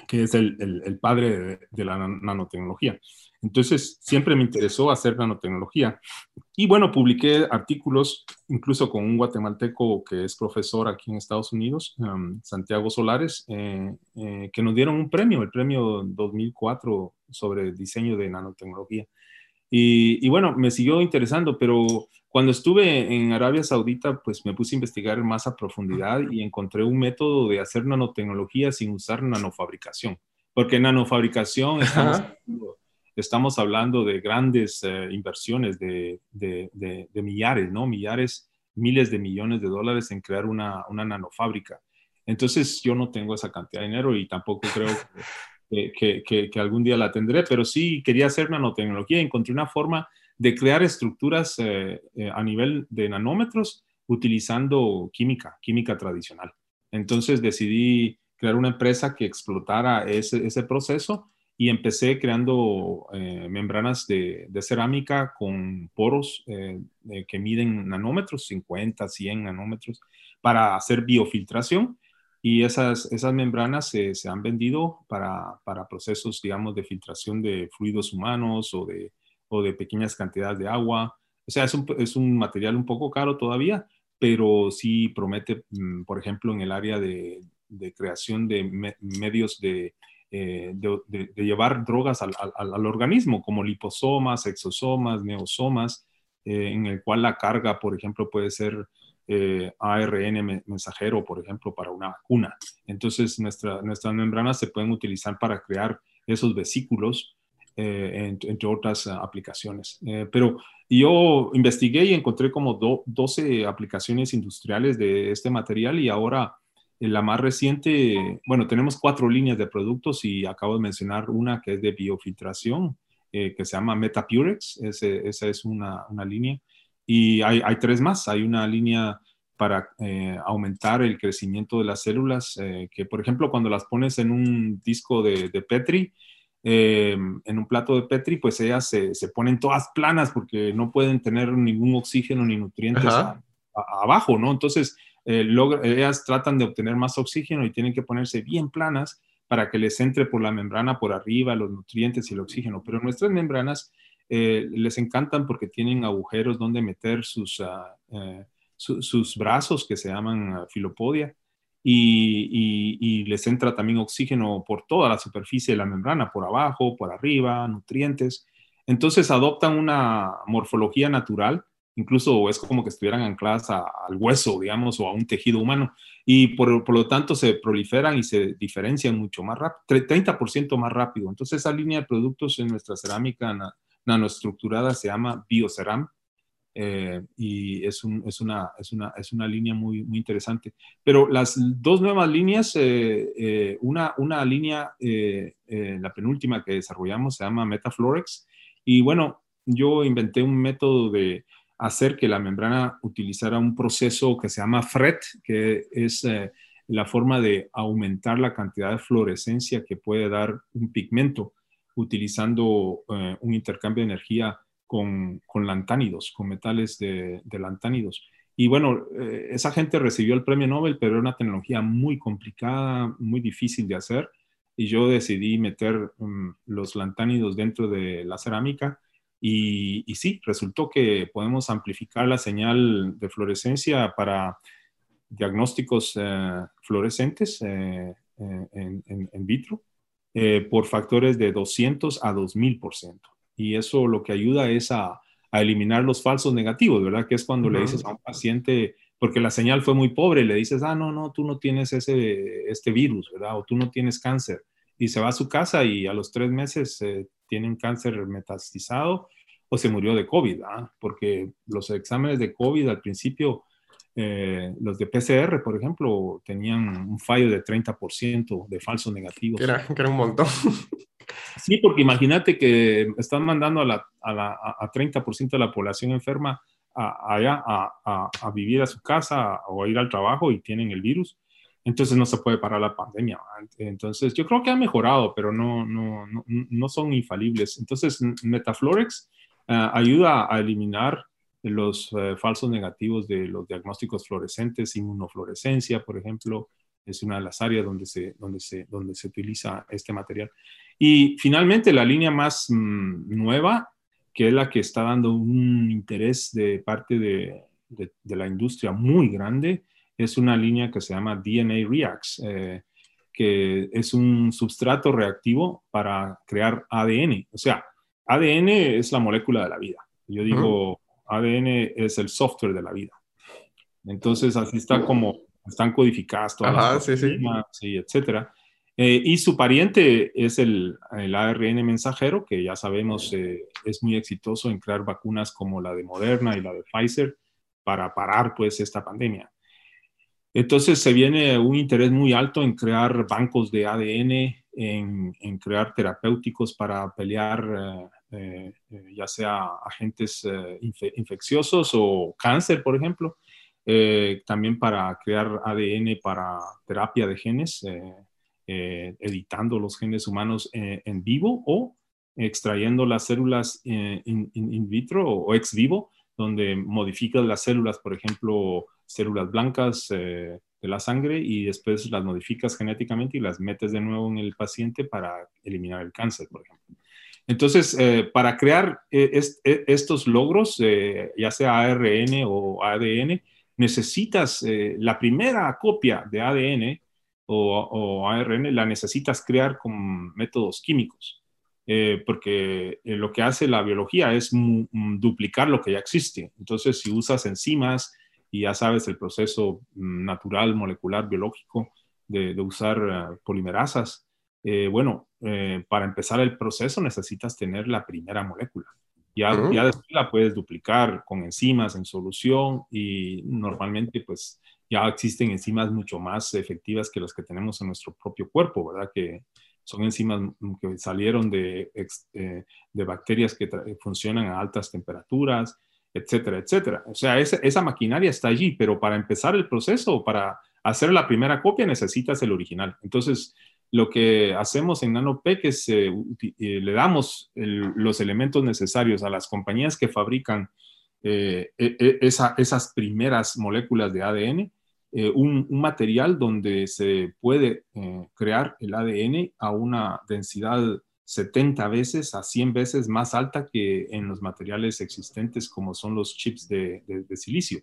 que es el, el, padre de, la nanotecnología. Entonces, siempre me interesó hacer nanotecnología. Y bueno, publiqué artículos, incluso con un guatemalteco que es profesor aquí en Estados Unidos, um, Santiago Solares, eh, eh, que nos dieron un premio, el premio 2004 sobre diseño de nanotecnología. Y, bueno, me siguió interesando, pero cuando estuve en Arabia Saudita, pues me puse a investigar más a profundidad y encontré un método de hacer nanotecnología sin usar nanofabricación. Porque en nanofabricación estamos, hablando, de grandes eh, inversiones de, de, millares, ¿no? Millares, miles de millones de dólares en crear una, una nanofábrica. Entonces yo no tengo esa cantidad de dinero y tampoco creo que que, algún día la tendré, pero sí quería hacer nanotecnología. Encontré una forma de crear estructuras eh, eh, a nivel de nanómetros utilizando química, química tradicional. Entonces decidí crear una empresa que explotara ese, proceso y empecé creando eh, membranas de, cerámica con poros que miden nanómetros, 50, 100 nanómetros, para hacer biofiltración y esas, esas membranas se, se han vendido para, para, procesos, digamos, de filtración de fluidos humanos o de, o de pequeñas cantidades de agua. O sea, es un, es un material un poco caro todavía, pero sí promete, mm, por ejemplo, en el área de, de creación de medios de, eh, de, llevar drogas al, al, al, organismo, como liposomas, exosomas, neosomas, eh, en el cual la carga, por ejemplo, puede ser eh, ARN mensajero, por ejemplo, para una vacuna. Entonces, nuestra, nuestras membranas se pueden utilizar para crear esos vesículos, eh, entre, otras aplicaciones. Eh, pero yo investigué y encontré como 12 aplicaciones industriales de este material y ahora la más reciente, bueno, tenemos cuatro líneas de productos y acabo de mencionar una que es de biofiltración, que se llama Metapurex, esa es una, una línea. Y hay, hay tres más. Hay una línea para eh, aumentar el crecimiento de las células, eh, que por ejemplo cuando las pones en un disco de, de Petri, eh, en un plato de Petri, pues ellas se, se, ponen todas planas porque no pueden tener ningún oxígeno ni nutrientes abajo, ¿no? Entonces, ellas tratan de obtener más oxígeno y tienen que ponerse bien planas para que les entre por la membrana por arriba los nutrientes y el oxígeno. Pero nuestras membranas eh, les encantan porque tienen agujeros donde meter sus, ah, eh, sus brazos que se llaman ah, filopodia y, y, les entra también oxígeno por toda la superficie de la membrana, por abajo, por arriba, nutrientes. Entonces adoptan una morfología natural, incluso es como que estuvieran ancladas al hueso, digamos, o a un tejido humano, y por, por, lo tanto se proliferan y se diferencian mucho más rápido, 30% más rápido. Entonces esa línea de productos en nuestra cerámica nanoestructurada se llama Bioceram eh, y es, un, es, una, es, una, es, una, línea muy, muy interesante. Pero las dos nuevas líneas, eh, eh, una, una línea, la penúltima que desarrollamos se llama Metaflorex y bueno, yo inventé un método de hacer que la membrana utilizara un proceso que se llama FRET, que es la forma de aumentar la cantidad de fluorescencia que puede dar un pigmento utilizando eh, un intercambio de energía con, con lantánidos, con metales de, lantánidos. Y bueno, eh, esa gente recibió el premio Nobel, pero era una tecnología muy complicada, muy difícil de hacer. Y yo decidí meter mm, los lantánidos dentro de la cerámica. Y, sí, resultó que podemos amplificar la señal de fluorescencia para diagnósticos eh, fluorescentes en, en, en, vitro eh, por factores de 200 a 2000%. Y eso lo que ayuda es a, eliminar los falsos negativos, ¿verdad? Que es cuando le dices a un paciente, porque la señal fue muy pobre, le dices, ah, no, no, tú no tienes ese, este virus, ¿verdad? O tú no tienes cáncer. Y se va a su casa y a los tres meses eh, tiene un cáncer metastizado o se murió de COVID, ¿ah? Porque los exámenes de COVID al principio eh, los de PCR, por ejemplo, tenían un fallo de 30% de falsos negativos. Era, que era un montón. Sí, porque imagínate que están mandando a, la, a, a 30% de la población enferma allá a, a, vivir a su casa o a ir al trabajo y tienen el virus. Entonces no se puede parar la pandemia. Entonces yo creo que ha mejorado, pero no, no, no, no son infalibles. Entonces Metaflorex uh, ayuda a eliminar los eh, falsos negativos de los diagnósticos fluorescentes, inmunofluorescencia, por ejemplo, es una de las áreas donde se, donde se, donde se utiliza este material. Y finalmente, la línea más mm, nueva, que es la que está dando un interés de parte de, de, la industria muy grande, es una línea que se llama DNA Reacts, eh, que es un substrato reactivo para crear ADN. O sea, ADN es la molécula de la vida. Yo digo, ADN es el software de la vida. Entonces, así está como están codificadas todas las sí, sí. etcétera. Eh, y su pariente es el, el, ARN mensajero, que ya sabemos eh, es muy exitoso en crear vacunas como la de Moderna y la de Pfizer para parar pues esta pandemia. Entonces se viene un interés muy alto en crear bancos de ADN, en, en crear terapéuticos para pelear eh, eh, eh, ya sea agentes eh, infecciosos o cáncer, por ejemplo, también para crear ADN para terapia de genes, editando los genes humanos en vivo o extrayendo las células in, vitro o ex vivo, donde modificas las células, por ejemplo, células blancas, de la sangre y después las modificas genéticamente y las metes de nuevo en el paciente para eliminar el cáncer, por ejemplo. Entonces, eh, para crear eh, eh, estos logros, ya sea ARN o ADN, necesitas la primera copia de ADN o, ARN, la necesitas crear con métodos químicos, porque lo que hace la biología es duplicar lo que ya existe. Entonces, si usas enzimas y ya sabes el proceso mm, natural, molecular, biológico de usar polimerasas, eh, bueno, eh, para empezar el proceso necesitas tener la primera molécula. Ya, ya después la puedes duplicar con enzimas en solución y normalmente pues ya existen enzimas mucho más efectivas que las que tenemos en nuestro propio cuerpo, ¿verdad? Que son enzimas que salieron de, eh, de bacterias que funcionan a altas temperaturas, etcétera, etcétera. O sea, esa, esa maquinaria está allí, pero para empezar el proceso, para hacer la primera copia necesitas el original. Entonces, lo que hacemos en NanoPEC es eh, eh, le damos los elementos necesarios a las compañías que fabrican eh, e, e, esas primeras moléculas de ADN, un, material donde se puede crear el ADN a una densidad 70 veces a 100 veces más alta que en los materiales existentes como son los chips de silicio.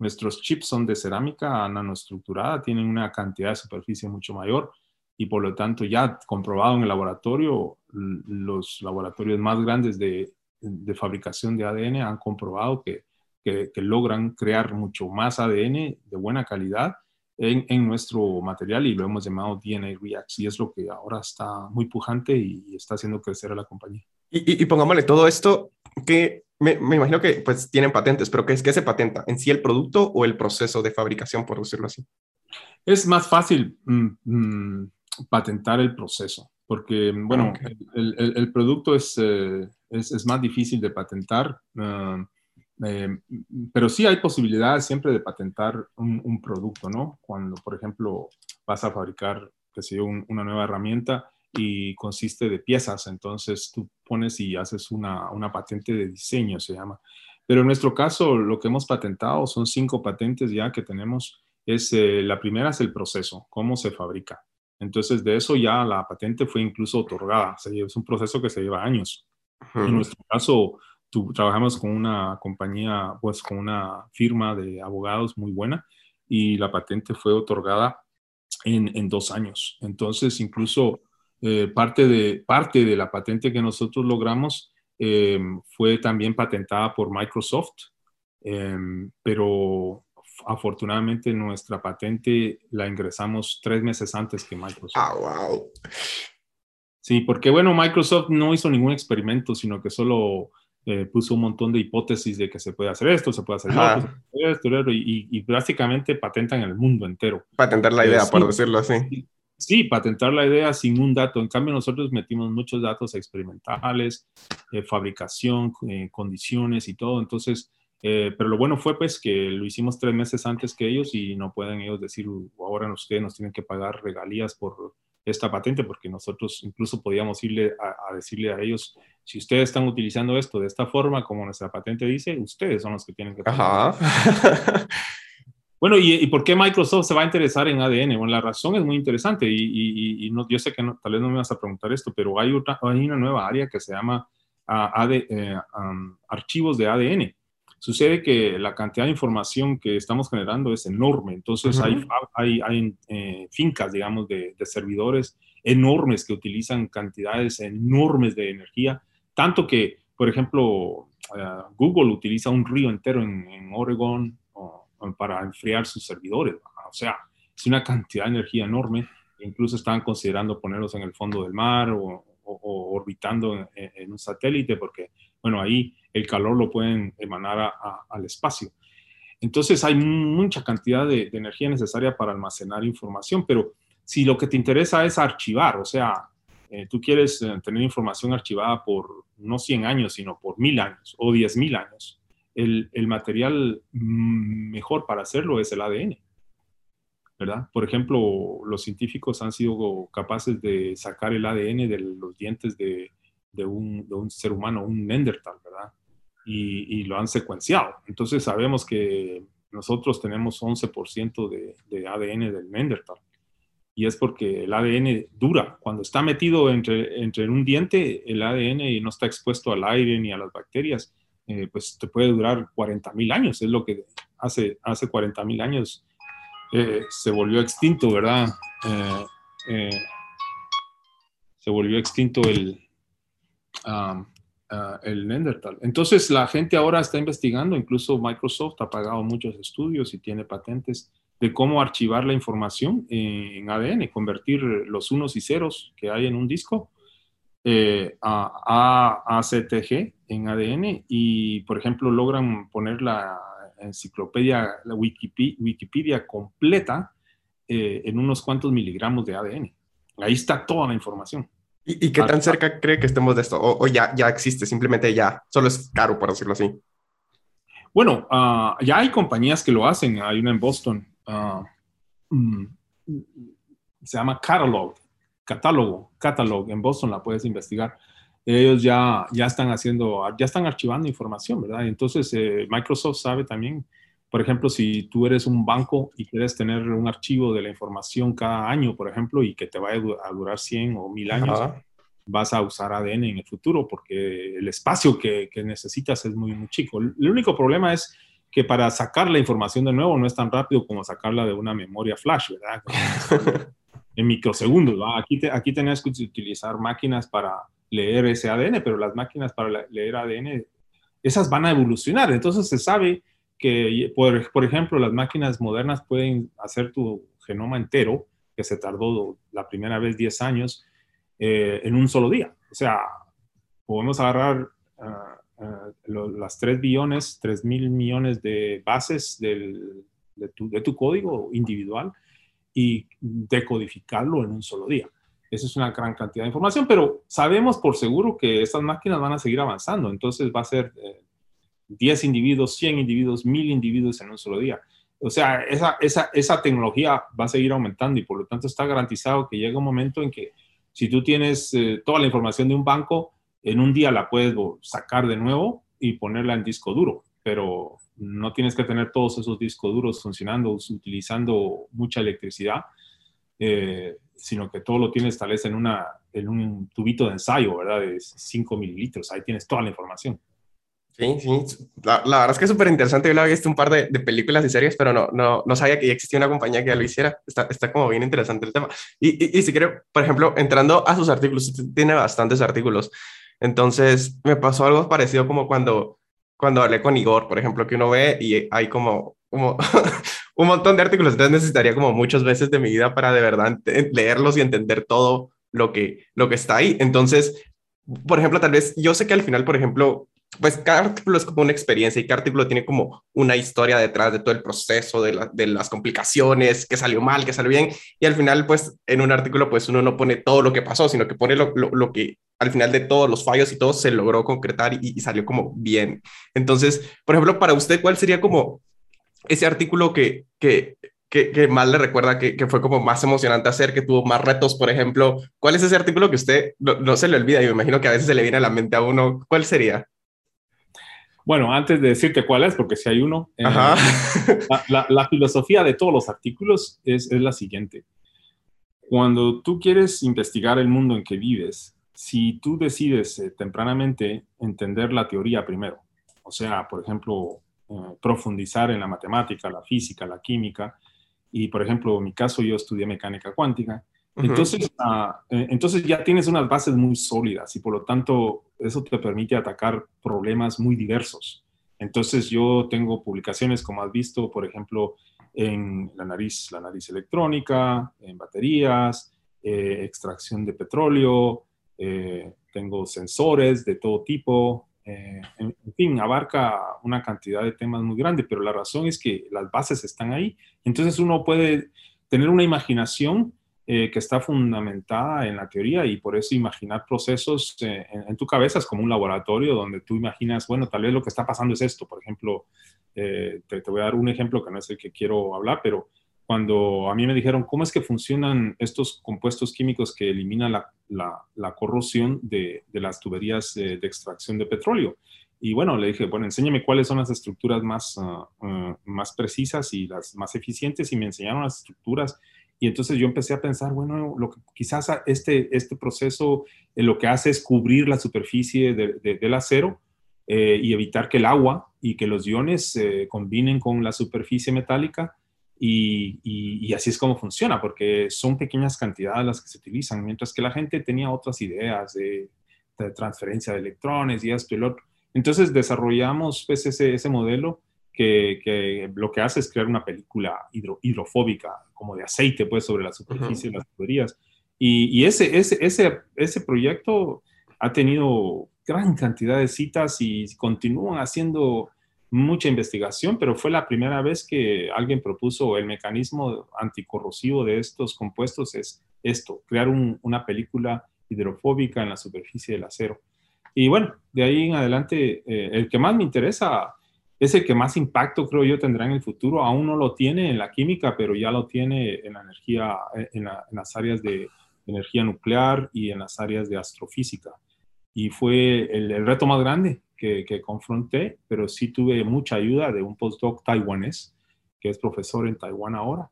Nuestros chips son de cerámica nanoestructurada, tienen una cantidad de superficie mucho mayor y por lo tanto ya comprobado en el laboratorio, los laboratorios más grandes de, de fabricación de ADN han comprobado que, que, logran crear mucho más ADN de buena calidad en, en, nuestro material y lo hemos llamado DNA Reacts y es lo que ahora está muy pujante y, está haciendo crecer a la compañía. Y, y, pongámosle todo esto que me, me, imagino que pues tienen patentes, pero ¿qué es que se patenta? ¿En sí el producto o el proceso de fabricación, por decirlo así? Es más fácil mm, mm, patentar el proceso, porque, bueno, el, el, producto es, eh, es, es, más difícil de patentar, ah, eh, pero sí hay posibilidades siempre de patentar un, un, producto, ¿no? Cuando, por ejemplo, vas a fabricar, que sé una nueva herramienta y consiste de piezas, entonces tú pones y haces una, una patente de diseño, se llama. Pero en nuestro caso, lo que hemos patentado son cinco patentes ya que tenemos. Es, eh, la primera es el proceso, cómo se fabrica. Entonces, de eso ya la patente fue incluso otorgada. es un proceso que se lleva años. En nuestro caso, trabajamos con una compañía, pues con una firma de abogados muy buena y la patente fue otorgada en, dos años. Entonces, incluso eh, parte, de, parte de la patente que nosotros logramos eh, fue también patentada por Microsoft, eh, pero afortunadamente nuestra patente la ingresamos tres meses antes que Microsoft. Ah, wow. Sí, porque bueno, Microsoft no hizo ningún experimento, sino que solo eh, puso un montón de hipótesis de que se puede hacer esto, se puede hacer esto, y, y, prácticamente patentan el mundo entero. Patentar la idea, por decirlo así. Sí, patentar la idea sin un dato. En cambio, nosotros metimos muchos datos experimentales, eh, fabricación, eh, condiciones y todo. Entonces, eh, pero lo bueno fue pues que lo hicimos tres meses antes que ellos y no pueden ellos decir, ahora ustedes nos tienen que pagar regalías por esta patente, porque nosotros incluso podíamos irle a, decirle a ellos, si ustedes están utilizando esto de esta forma, como nuestra patente dice, ustedes son los que tienen que pagar. bueno, ¿y, por qué Microsoft se va a interesar en ADN? Bueno, la razón es muy interesante y, no, yo sé que tal vez no me vas a preguntar esto, pero hay, otra, hay una nueva área que se llama ah, eh, archivos de ADN. Sucede que la cantidad de información que estamos generando es enorme, entonces hay, hay, hay eh, fincas, digamos, de, servidores enormes que utilizan cantidades enormes de energía, tanto que, por ejemplo, eh, Google utiliza un río entero en, en Oregon para enfriar sus servidores, o sea, es una cantidad de energía enorme, incluso están considerando ponerlos en el fondo del mar o, orbitando en, un satélite, porque, bueno, ahí el calor lo pueden emanar al espacio. Entonces hay mucha cantidad de, energía necesaria para almacenar información, pero si lo que te interesa es archivar, o sea, eh, tú quieres eh, tener información archivada por no 100 años, sino por mil años o 10 mil años, el, el, material mm, mejor para hacerlo es el ADN. ¿Verdad? Por ejemplo, los científicos han sido capaces de sacar el ADN de los dientes de, de, un, de un, ser humano, un Neandertal, ¿verdad? Y, y, lo han secuenciado. Entonces sabemos que nosotros tenemos 11% de, de, ADN del Neandertal. Y es porque el ADN dura. Cuando está metido entre, entre un diente, el ADN no está expuesto al aire ni a las bacterias, eh, pues te puede durar 40 mil años. Es lo que hace, hace 40 mil años eh, se volvió extinto, ¿verdad? se volvió extinto el, um, el. Entonces la gente ahora está investigando, incluso Microsoft ha pagado muchos estudios y tiene patentes de cómo archivar la información en ADN, convertir los unos y ceros que hay en un disco eh, a, a, ACTG en ADN y, por ejemplo, logran poner la enciclopedia, la Wikipedia, Wikipedia completa eh, en unos cuantos miligramos de ADN. Ahí está toda la información. ¿Y, qué tan cerca cree que estemos de esto? ¿O, ya, ya existe, simplemente ya, solo es caro, por decirlo así? Bueno, ah, ya hay compañías que lo hacen. Hay una en Boston, uh, se llama Catalog, catálogo, catalog, en Boston la puedes investigar. Ellos ya, ya están haciendo, ya están archivando información, ¿verdad? Entonces, eh, Microsoft sabe también por ejemplo, si tú eres un banco y quieres tener un archivo de la información cada año, por ejemplo, y que te vaya a durar 100 o 1000 años, vas a usar ADN en el futuro porque el espacio que, necesitas es muy, muy chico. El único problema es que para sacar la información de nuevo no es tan rápido como sacarla de una memoria flash, ¿verdad? en microsegundos, ¿verdad? Aquí, te, aquí tenés que utilizar máquinas para leer ese ADN, pero las máquinas para leer ADN, esas van a evolucionar. Entonces se sabe que, por, por, ejemplo, las máquinas modernas pueden hacer tu genoma entero, que se tardó la primera vez 10 años, eh, en un solo día. O sea, podemos agarrar uh, uh, las 3 billones, 3 mil millones de bases de tu código individual y decodificarlo en un solo día. Esa es una gran cantidad de información, pero sabemos por seguro que estas máquinas van a seguir avanzando, entonces va a ser eh, 10 individuos, 100 individuos, 1000 individuos en un solo día. O sea, esa, esa, esa tecnología va a seguir aumentando y por lo tanto está garantizado que llega un momento en que si tú tienes eh, toda la información de un banco, en un día la puedes sacar de nuevo y ponerla en disco duro, pero no tienes que tener todos esos discos duros funcionando utilizando mucha electricidad, eh, sino que todo lo tienes tal vez en, una, en un tubito de ensayo, ¿verdad? De 5 mililitros, ahí tienes toda la información. Sí, sí, la, la, verdad es que es súper interesante. Yo lo había visto un par de, de, películas y series, pero no, no, no sabía que ya existía una compañía que ya lo hiciera. Está, está como bien interesante el tema. Y, y, y si quiere, por ejemplo, entrando a sus artículos, tiene bastantes artículos. Entonces, me pasó algo parecido como cuando, cuando hablé con Igor, por ejemplo, que uno ve y hay como, como un montón de artículos. Entonces, necesitaría como muchas veces de mi vida para de verdad leerlos y entender todo lo que, lo que está ahí. Entonces, por ejemplo, tal vez yo sé que al final, por ejemplo, pues cada artículo es como una experiencia y cada artículo tiene como una historia detrás de todo el proceso, de, las complicaciones, que salió mal, que salió bien. Y al final, pues en un artículo, pues uno no pone todo lo que pasó, sino que pone lo, lo, que al final de todos los fallos y todo se logró concretar y, salió como bien. Entonces, por ejemplo, para usted, ¿cuál sería como ese artículo que, que, que, más le recuerda que, que, fue como más emocionante hacer, que tuvo más retos, por ejemplo? ¿Cuál es ese artículo que usted no, no se le olvida? Yo me imagino que a veces se le viene a la mente a uno. ¿Cuál sería? Bueno, antes de decirte cuál es, porque si hay uno, eh, la, filosofía de todos los artículos es, la siguiente. Cuando tú quieres investigar el mundo en que vives, si tú decides eh, tempranamente entender la teoría primero, o sea, por ejemplo, eh, profundizar en la matemática, la física, la química, y por ejemplo, en mi caso yo estudié mecánica cuántica, entonces, ah, eh, entonces ya tienes unas bases muy sólidas y por lo tanto eso te permite atacar problemas muy diversos. Entonces yo tengo publicaciones, como has visto, por ejemplo, en la nariz, la nariz electrónica, en baterías, eh, extracción de petróleo, eh, tengo sensores de todo tipo, en, en, fin, abarca una cantidad de temas muy grande, pero la razón es que las bases están ahí. Entonces uno puede tener una imaginación eh, que está fundamentada en la teoría y por eso imaginar procesos eh, en, tu cabeza es como un laboratorio donde tú imaginas, bueno, tal vez lo que está pasando es esto. Por ejemplo, eh, te, voy a dar un ejemplo que no es el que quiero hablar, pero cuando a mí me dijeron cómo es que funcionan estos compuestos químicos que eliminan la, la, corrosión de, de, las tuberías de, extracción de petróleo. Y bueno, le dije, bueno, enséñame cuáles son las estructuras más, ah, ah, más precisas y las más eficientes y me enseñaron las estructuras. Y entonces yo empecé a pensar, bueno, lo que, quizás este, este proceso eh, lo que hace es cubrir la superficie del acero eh, y evitar que el agua y que los iones se combinen con la superficie metálica y, y, así es como funciona, porque son pequeñas cantidades las que se utilizan, mientras que la gente tenía otras ideas de, de transferencia de electrones y esto y lo otro. Entonces desarrollamos pues, ese, ese modelo que, que, lo que hace es crear una película hidrofóbica, como de aceite, pues, sobre la superficie de las tuberías. Y, y, ese, ese, ese, ese proyecto ha tenido gran cantidad de citas y continúan haciendo mucha investigación, pero fue la primera vez que alguien propuso el mecanismo anticorrosivo de estos compuestos, es esto, crear una película hidrofóbica en la superficie del acero. Y bueno, de ahí en adelante, eh, el que más me interesa es el que más impacto creo yo tendrá en el futuro. Aún no lo tiene en la química, pero ya lo tiene en la energía, en, las áreas de energía nuclear y en las áreas de astrofísica. Y fue el, reto más grande que, confronté, pero sí tuve mucha ayuda de un postdoc taiwanés, que es profesor en Taiwán ahora.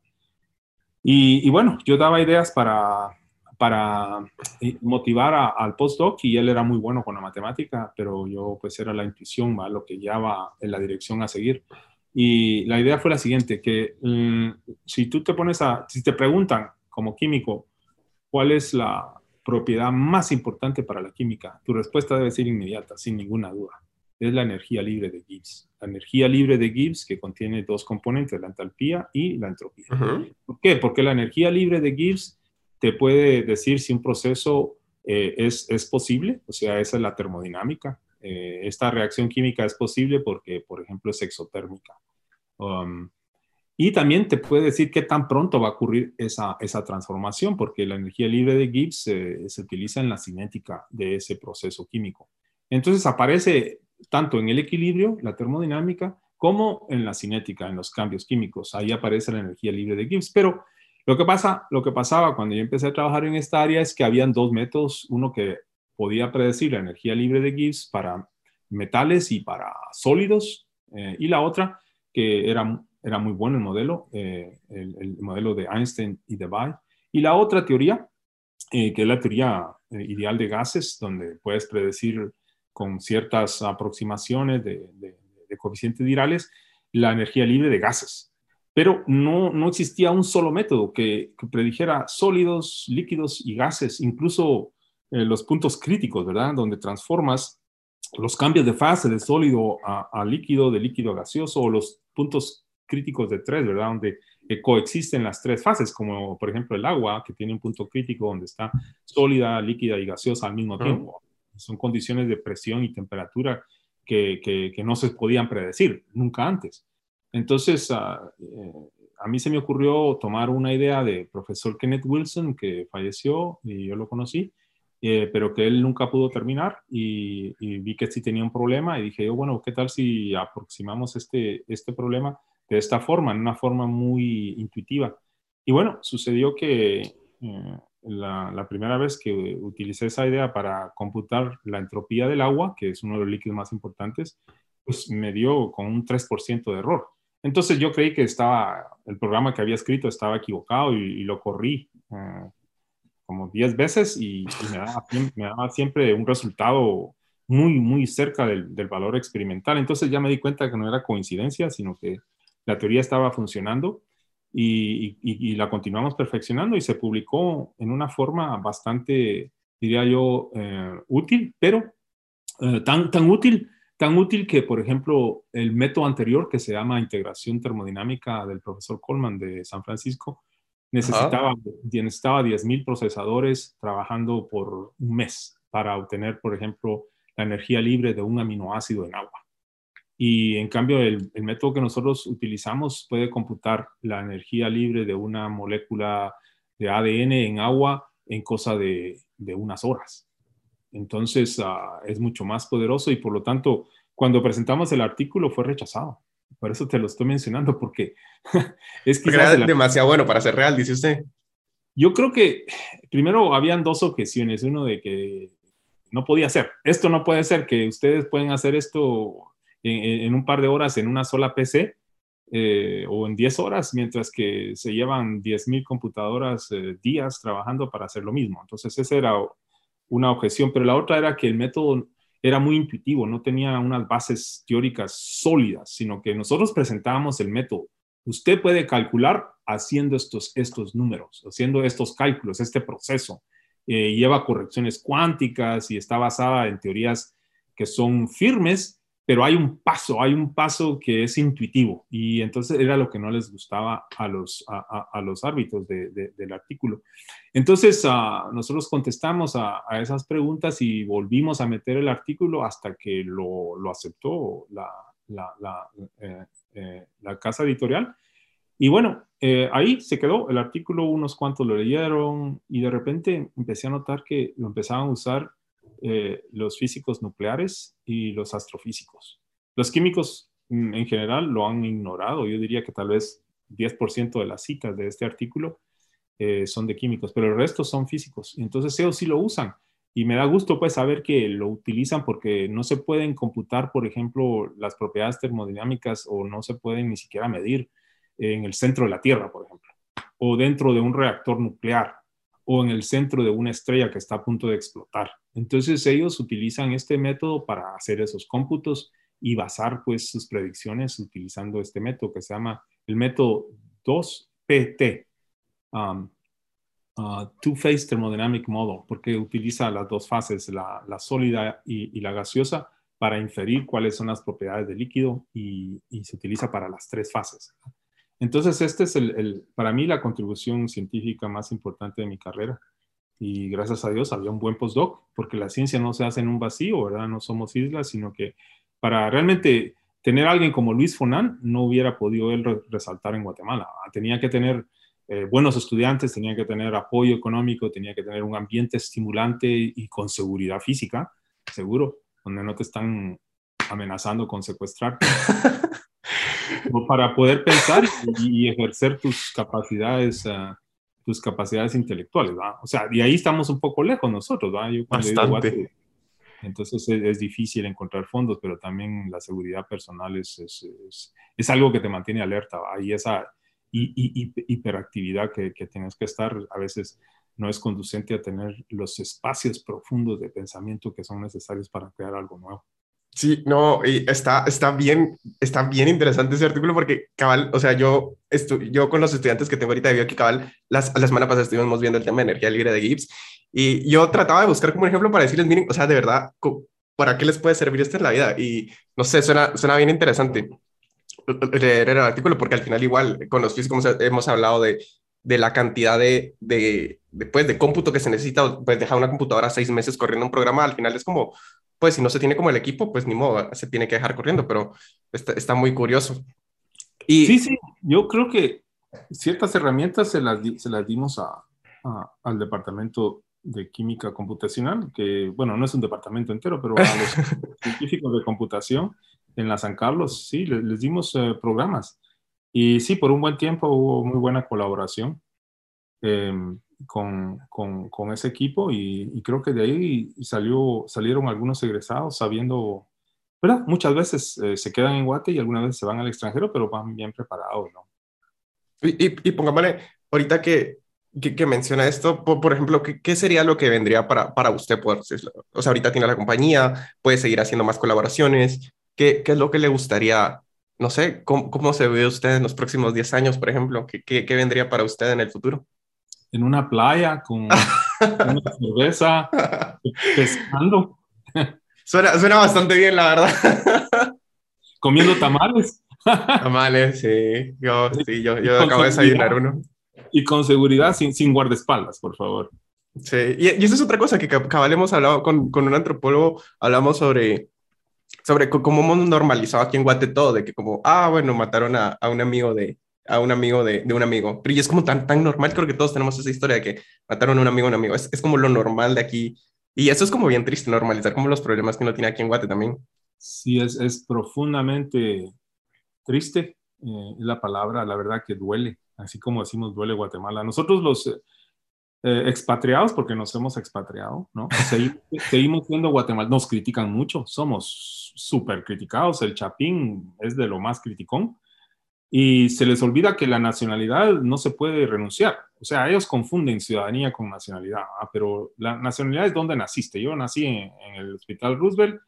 Y, bueno, yo daba ideas para para eh, motivar al postdoc y él era muy bueno con la matemática, pero yo pues era la intuición, ¿va? lo que llevaba en la dirección a seguir. Y la idea fue la siguiente, que mm, si tú te pones a, si te preguntan como químico, ¿cuál es la propiedad más importante para la química? Tu respuesta debe ser inmediata, sin ninguna duda. Es la energía libre de Gibbs. La energía libre de Gibbs que contiene dos componentes, la entalpía y la entropía. ¿Por qué? Porque la energía libre de Gibbs te puede decir si un proceso eh, es, es, posible, o sea, esa es la termodinámica. Eh, esta reacción química es posible porque, por ejemplo, es exotérmica. Um, y también te puede decir qué tan pronto va a ocurrir esa, esa transformación, porque la energía libre de Gibbs eh, se utiliza en la cinética de ese proceso químico. Entonces aparece tanto en el equilibrio, la termodinámica, como en la cinética, en los cambios químicos. Ahí aparece la energía libre de Gibbs, pero lo que, pasa, lo que pasaba cuando yo empecé a trabajar en esta área es que habían dos métodos, uno que podía predecir la energía libre de Gibbs para metales y para sólidos, eh, y la otra que era, era muy bueno el modelo, eh, el, modelo de Einstein y de Bay, y la otra teoría, eh, que es la teoría ideal de gases, donde puedes predecir con ciertas aproximaciones de, de coeficientes virales la energía libre de gases pero no, no existía un solo método que, predijera sólidos, líquidos y gases, incluso eh, los puntos críticos, ¿verdad? Donde transformas los cambios de fase de sólido a, líquido, de líquido a gaseoso, o los puntos críticos de tres, ¿verdad? Donde eh, coexisten las tres fases, como por ejemplo el agua, que tiene un punto crítico donde está sólida, líquida y gaseosa al mismo tiempo. Son condiciones de presión y temperatura que, que no se podían predecir nunca antes. Entonces, ah, eh, a mí se me ocurrió tomar una idea de profesor Kenneth Wilson, que falleció y yo lo conocí, eh, pero que él nunca pudo terminar y, vi que sí tenía un problema y dije, bueno, ¿qué tal si aproximamos este, este problema de esta forma, en una forma muy intuitiva? Y bueno, sucedió que eh, la, la, primera vez que utilicé esa idea para computar la entropía del agua, que es uno de los líquidos más importantes, pues me dio con un 3% de error. Entonces yo creí que estaba, el programa que había escrito estaba equivocado y, lo corrí eh, como 10 veces y, me, daba, siempre un resultado muy, muy cerca del, valor experimental. Entonces ya me di cuenta que no era coincidencia, sino que la teoría estaba funcionando y, la continuamos perfeccionando y se publicó en una forma bastante, diría yo, eh, útil, pero eh, tan, tan útil Tan útil que, por ejemplo, el método anterior que se llama integración termodinámica del profesor Coleman de San Francisco, necesitaba, necesitaba 10.000 procesadores trabajando por un mes para obtener, por ejemplo, la energía libre de un aminoácido en agua. Y en cambio, el, método que nosotros utilizamos puede computar la energía libre de una molécula de ADN en agua en cosa de unas horas. Entonces ah, es mucho más poderoso y por lo tanto, cuando presentamos el artículo fue rechazado. Por eso te lo estoy mencionando, porque es que... Era demasiado bueno para ser real, dice usted. Yo creo que primero habían dos objeciones. Uno de que no podía ser. Esto no puede ser, que ustedes pueden hacer esto en, un par de horas en una sola PC eh, o en 10 horas, mientras que se llevan 10.000 computadoras eh, días trabajando para hacer lo mismo. Entonces, esa era una objeción, pero la otra era que el método era muy intuitivo, no tenía unas bases teóricas sólidas, sino que nosotros presentábamos el método. Usted puede calcular haciendo estos, estos números, haciendo estos cálculos, este proceso. Eh, lleva correcciones cuánticas y está basada en teorías que son firmes, pero hay un paso, hay un paso que es intuitivo y entonces era lo que no les gustaba a los, a, los árbitros del artículo. Entonces uh, nosotros contestamos a, esas preguntas y volvimos a meter el artículo hasta que lo, lo aceptó la, la, la, eh, eh, la casa editorial. Y bueno, eh, ahí se quedó el artículo, unos cuantos lo leyeron y de repente empecé a notar que lo empezaban a usar eh, los físicos nucleares y los astrofísicos. Los químicos mm, en general lo han ignorado. Yo diría que tal vez 10% de las citas de este artículo eh, son de químicos, pero el resto son físicos. Entonces ellos sí lo usan. Y me da gusto pues saber que lo utilizan porque no se pueden computar, por ejemplo, las propiedades termodinámicas o no se pueden ni siquiera medir en el centro de la Tierra, por ejemplo, o dentro de un reactor nuclear, o en el centro de una estrella que está a punto de explotar. Entonces ellos utilizan este método para hacer esos cómputos y basar pues sus predicciones utilizando este método que se llama el método 2PT, um, uh, Two-Phase Thermodynamic Model, porque utiliza las dos fases, la, sólida y, la gaseosa, para inferir cuáles son las propiedades del líquido y, y se utiliza para las tres fases. Entonces, este es el, para mí la contribución científica más importante de mi carrera. Y gracias a Dios había un buen postdoc, porque la ciencia no se hace en un vacío, ¿verdad? No somos islas, sino que para realmente tener a alguien como Luis Fonan, no hubiera podido él resaltar en Guatemala. Tenía que tener eh, buenos estudiantes, tenía que tener apoyo económico, tenía que tener un ambiente estimulante y con seguridad física, seguro, donde no te están amenazando con secuestrar. para poder pensar y, ejercer tus capacidades, ah, tus capacidades intelectuales, O sea, y ahí estamos un poco lejos nosotros, Bastante. entonces es, difícil encontrar fondos, pero también la seguridad personal es, es, es, algo que te mantiene alerta, Hay esa hiperactividad que, que tienes que estar, a veces no es conducente a tener los espacios profundos de pensamiento que son necesarios para crear algo nuevo. Sí, no, y está, está, bien, está bien interesante ese artículo porque cabal, o sea, yo, yo con los estudiantes que tengo ahorita, veo que cabal, las, la semana pasada estuvimos viendo el tema de energía libre de Gibbs y yo trataba de buscar como un ejemplo para decirles, miren, o sea, de verdad, ¿para qué les puede servir esto en la vida? Y no sé, suena, suena bien interesante leer el artículo porque al final igual con los físicos hemos hablado de, de la cantidad de, de, de, pues, de cómputo que se necesita, pues dejar una computadora seis meses corriendo un programa, al final es como pues si no se tiene como el equipo, pues ni modo, se tiene que dejar corriendo, pero está, muy curioso. Y... Sí, sí, yo creo que ciertas herramientas se las, se las dimos a, al departamento de química computacional, que bueno, no es un departamento entero, pero a los científicos de computación en la San Carlos, sí, les, dimos eh, programas. Y sí, por un buen tiempo hubo muy buena colaboración. Eh, con, con, con ese equipo y, creo que de ahí salió, salieron algunos egresados sabiendo, ¿verdad? Muchas veces eh, se quedan en Guate y algunas veces se van al extranjero, pero van bien preparados, ¿no? Y, y, pongámosle, ahorita que, que, menciona esto, por, ejemplo, ¿qué, ¿qué, sería lo que vendría para, para usted? Poder, o sea, ahorita tiene la compañía, puede seguir haciendo más colaboraciones. ¿Qué, qué es lo que le gustaría no sé, ¿cómo, ¿cómo, se ve usted en los próximos 10 años, por ejemplo? ¿Qué, ¿Qué, qué, vendría para usted en el futuro? en una playa con una cerveza, pescando. Suena, suena bastante bien, la verdad. Comiendo tamales. Tamales, sí. Yo, sí, yo, yo acabo de desayunar uno. Y con seguridad, sin, sin guardaespaldas, por favor. Sí, y, y esa es otra cosa que cabal hemos hablado con, con un antropólogo, hablamos sobre, sobre cómo hemos normalizado aquí en Guate todo, de que como, ah, bueno, mataron a, a un amigo de, a un amigo de, de, un amigo. Pero es como tan, tan normal, creo que todos tenemos esa historia de que mataron a un amigo un amigo. Es, es como lo normal de aquí. Y eso es como bien triste, normalizar como los problemas que uno tiene aquí en Guate también. Sí, es, es profundamente triste eh, la palabra, la verdad que duele, así como decimos duele Guatemala. Nosotros los, eh, expatriados, porque nos hemos expatriado, ¿no? Seguimos, siendo Guatemala, nos critican mucho, somos súper criticados, el Chapín es de lo más criticón, y se les olvida que la nacionalidad no se puede renunciar. O sea, ellos confunden ciudadanía con nacionalidad, ¿ah? pero la nacionalidad es donde naciste. Yo nací en, el Hospital Roosevelt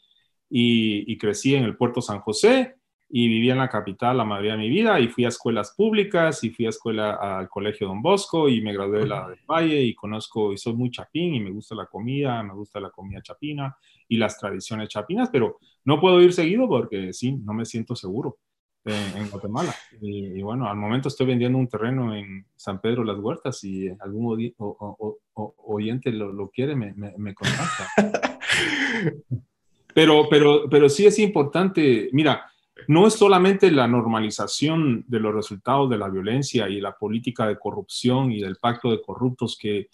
y, crecí en el Puerto San José y viví en la capital la mayoría de mi vida y fui a escuelas públicas y fui a escuela al colegio Don Bosco y me gradué de la del Valle y conozco y soy muy chapín y me gusta la comida, me gusta la comida chapina y las tradiciones chapinas, pero no puedo ir seguido porque sí, no me siento seguro en, Guatemala. Y, bueno, al momento estoy vendiendo un terreno en San Pedro Las Huertas y algún oyente lo, lo, quiere, me, me, me contacta. pero, pero, pero sí es importante, mira, no es solamente la normalización de los resultados de la violencia y la política de corrupción y del pacto de corruptos que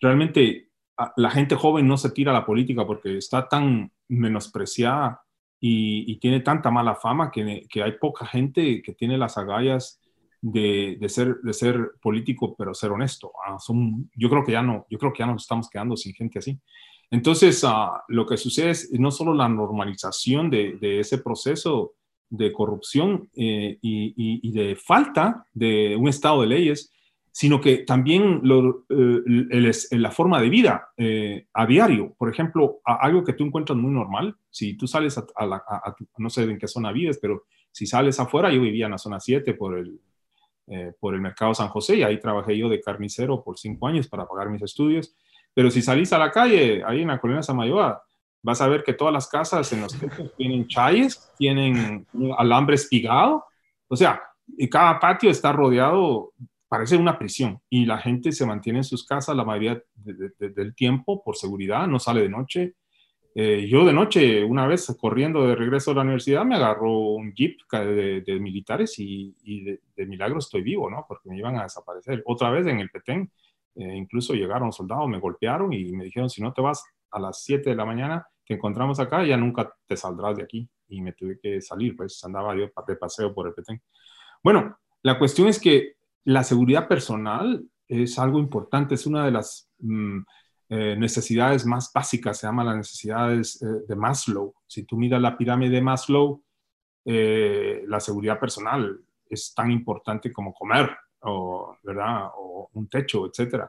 realmente la gente joven no se tira a la política porque está tan menospreciada y, tiene tanta mala fama que, hay poca gente que tiene las agallas de, ser, de ser político pero ser honesto. Ah, son, yo creo que ya no, yo creo que ya nos estamos quedando sin gente así. Entonces, ah, lo que sucede es no solo la normalización de, de ese proceso, de corrupción eh, y, de falta de un Estado de leyes, sino que también lo, eh, la forma de vida eh, a diario. Por ejemplo, algo que tú encuentras muy normal, si tú sales a, la, no sé en qué zona vives, pero si sales afuera, yo vivía en la zona 7 por el, por el mercado San José y ahí trabajé yo de carnicero por cinco años para pagar mis estudios. Pero si salís a la calle, ahí en la colina Samayoa, vas a ver que todas las casas en los techos tienen chayes, tienen alambre espigado, o sea, y cada patio está rodeado, parece una prisión, y la gente se mantiene en sus casas la mayoría del tiempo por seguridad, no sale de noche. Eh, yo de noche, una vez corriendo de regreso a la universidad, me agarró un jeep de, militares y, de, milagro estoy vivo, ¿no? Porque me iban a desaparecer. Otra vez en el Petén, eh, incluso llegaron soldados, me golpearon y me dijeron, si no te vas a las 7 de la mañana, te encontramos acá, ya nunca te saldrás de aquí. Y me tuve que salir, pues andaba yo de paseo por el Petén. Bueno, la cuestión es que la seguridad personal es algo importante, es una de las mm, eh, necesidades más básicas, se llama las necesidades eh, de Maslow. Si tú miras la pirámide de Maslow, eh, la seguridad personal es tan importante como comer, o, ¿verdad? o un techo, etc.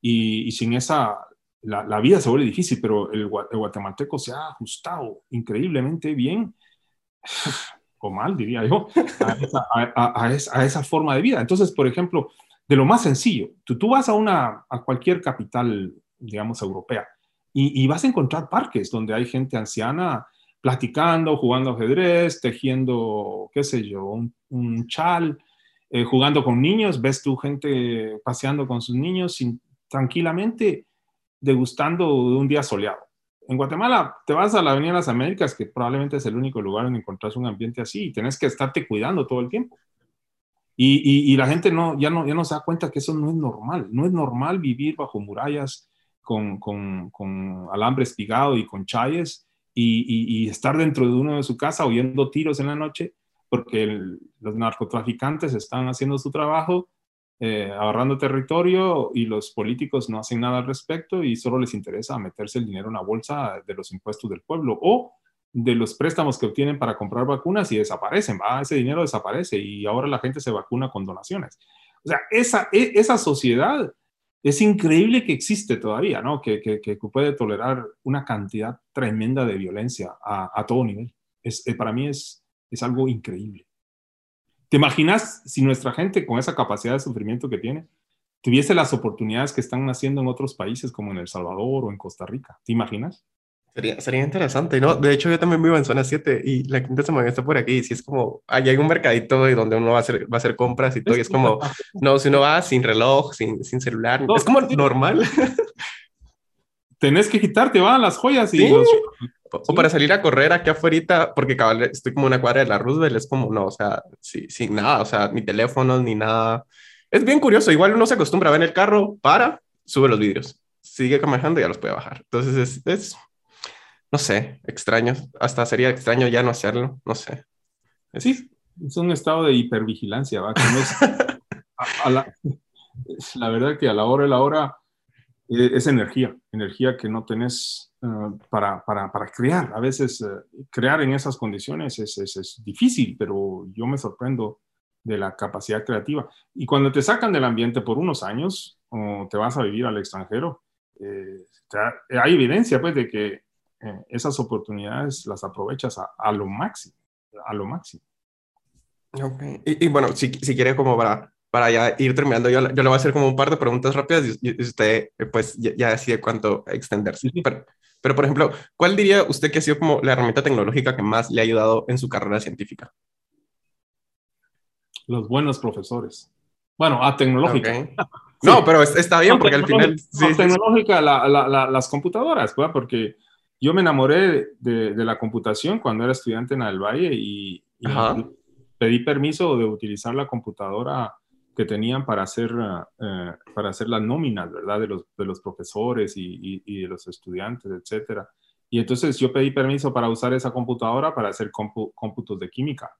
Y, y, sin esa, la, vida se vuelve difícil, pero el, guatemalteco se ha ajustado increíblemente bien, o mal diría yo, a esa, forma de vida. Entonces, por ejemplo, de lo más sencillo, tú, tú vas a, una, a cualquier capital, digamos, europea, y, vas a encontrar parques donde hay gente anciana platicando, jugando ajedrez, tejiendo, qué sé yo, un, chal, eh, jugando con niños, ves tú gente paseando con sus niños sin, tranquilamente degustando de un día soleado. En Guatemala te vas a la Avenida de las Américas, que probablemente es el único lugar donde encontrás un ambiente así, y tenés que estarte cuidando todo el tiempo. Y, la gente no, ya, no, ya no se da cuenta que eso no es normal. No es normal vivir bajo murallas con, con, con alambre espigado y con chayes y, estar dentro de uno de su casa oyendo tiros en la noche porque los narcotraficantes están haciendo su trabajo eh, agarrando territorio y los políticos no hacen nada al respecto y solo les interesa meterse el dinero en la bolsa de los impuestos del pueblo o de los préstamos que obtienen para comprar vacunas y desaparecen, va, ese dinero desaparece y ahora la gente se vacuna con donaciones. O sea, esa, e, esa sociedad es increíble que existe todavía, ¿no? Que, que, puede tolerar una cantidad tremenda de violencia a, a todo nivel. Es, eh, para mí es, es algo increíble. ¿Te imaginas si nuestra gente con esa capacidad de sufrimiento que tiene tuviese las oportunidades que están naciendo en otros países como en El Salvador o en Costa Rica? ¿Te imaginas? Sería, sería interesante, ¿no? De hecho, yo también vivo en zona 7 y la quinta semana está por aquí. Y si es como, ahí hay un mercadito y donde uno va a hacer, va a hacer compras y todo. Y es como, no, si uno va sin reloj, sin, sin celular, es como normal. Tenés que quitarte, van las joyas y los, o para salir a correr aquí afuera, porque cabal, estoy como una cuadra de la Roosevelt, es como, no, o sea, sí, sin nada, o sea, ni teléfonos, ni nada. Es bien curioso, igual uno se acostumbra a ver el carro, para, sube los vídeos, sigue manejando y ya los puede bajar. Entonces es, es, no sé, extraño, hasta sería extraño ya no hacerlo, no sé. Sí, es un estado de hipervigilancia, ¿va? la, la verdad que a la hora de la hora eh, es energía, energía que no tenés eh, para, para, para, crear. A veces eh, crear en esas condiciones es, es, difícil, pero yo me sorprendo de la capacidad creativa. Y cuando te sacan del ambiente por unos años o te vas a vivir al extranjero, hay evidencia pues de que esas oportunidades las aprovechas a, lo máximo, a lo máximo. Y, y, bueno, si, si quiere como para para ya ir terminando, yo, yo le voy a hacer como un par de preguntas rápidas y, usted pues ya, decide cuánto extenderse. Pero, pero, por ejemplo, ¿cuál diría usted que ha sido como la herramienta tecnológica que más le ha ayudado en su carrera científica? Los buenos profesores. Bueno, a tecnológica. No, pero está bien porque al final... Sí, tecnológica, la, la, las computadoras, ¿verdad? porque yo me enamoré de, de, la computación cuando era estudiante en el Valle y, y pedí permiso de utilizar la computadora que tenían para hacer, eh, para hacer las nóminas, ¿verdad? De los, de los profesores y, y, de los estudiantes, etcétera. Y entonces yo pedí permiso para usar esa computadora para hacer cómputos de química.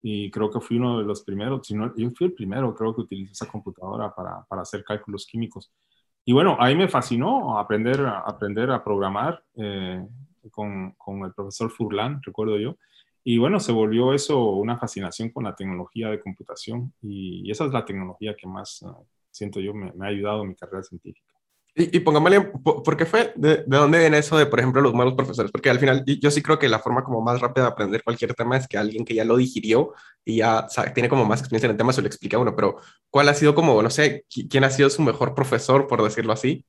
Y creo que fui uno de los primeros, si no, yo fui el primero, creo que utilicé esa computadora para, para hacer cálculos químicos. Y bueno, ahí me fascinó aprender, aprender a programar eh, con, con, el profesor Furlan, recuerdo yo. Y bueno, se volvió eso una fascinación con la tecnología de computación y esa es la tecnología que más uh, siento yo me, me, ha ayudado en mi carrera científica. Y, y pongámosle, ¿por qué fue? De, ¿De, dónde viene eso de, por ejemplo, los malos profesores? Porque al final yo sí creo que la forma como más rápida de aprender cualquier tema es que alguien que ya lo digirió y ya sabe, tiene como más experiencia en el tema se lo explica a uno, pero ¿cuál ha sido como, no sé, quién ha sido su mejor profesor, por decirlo así?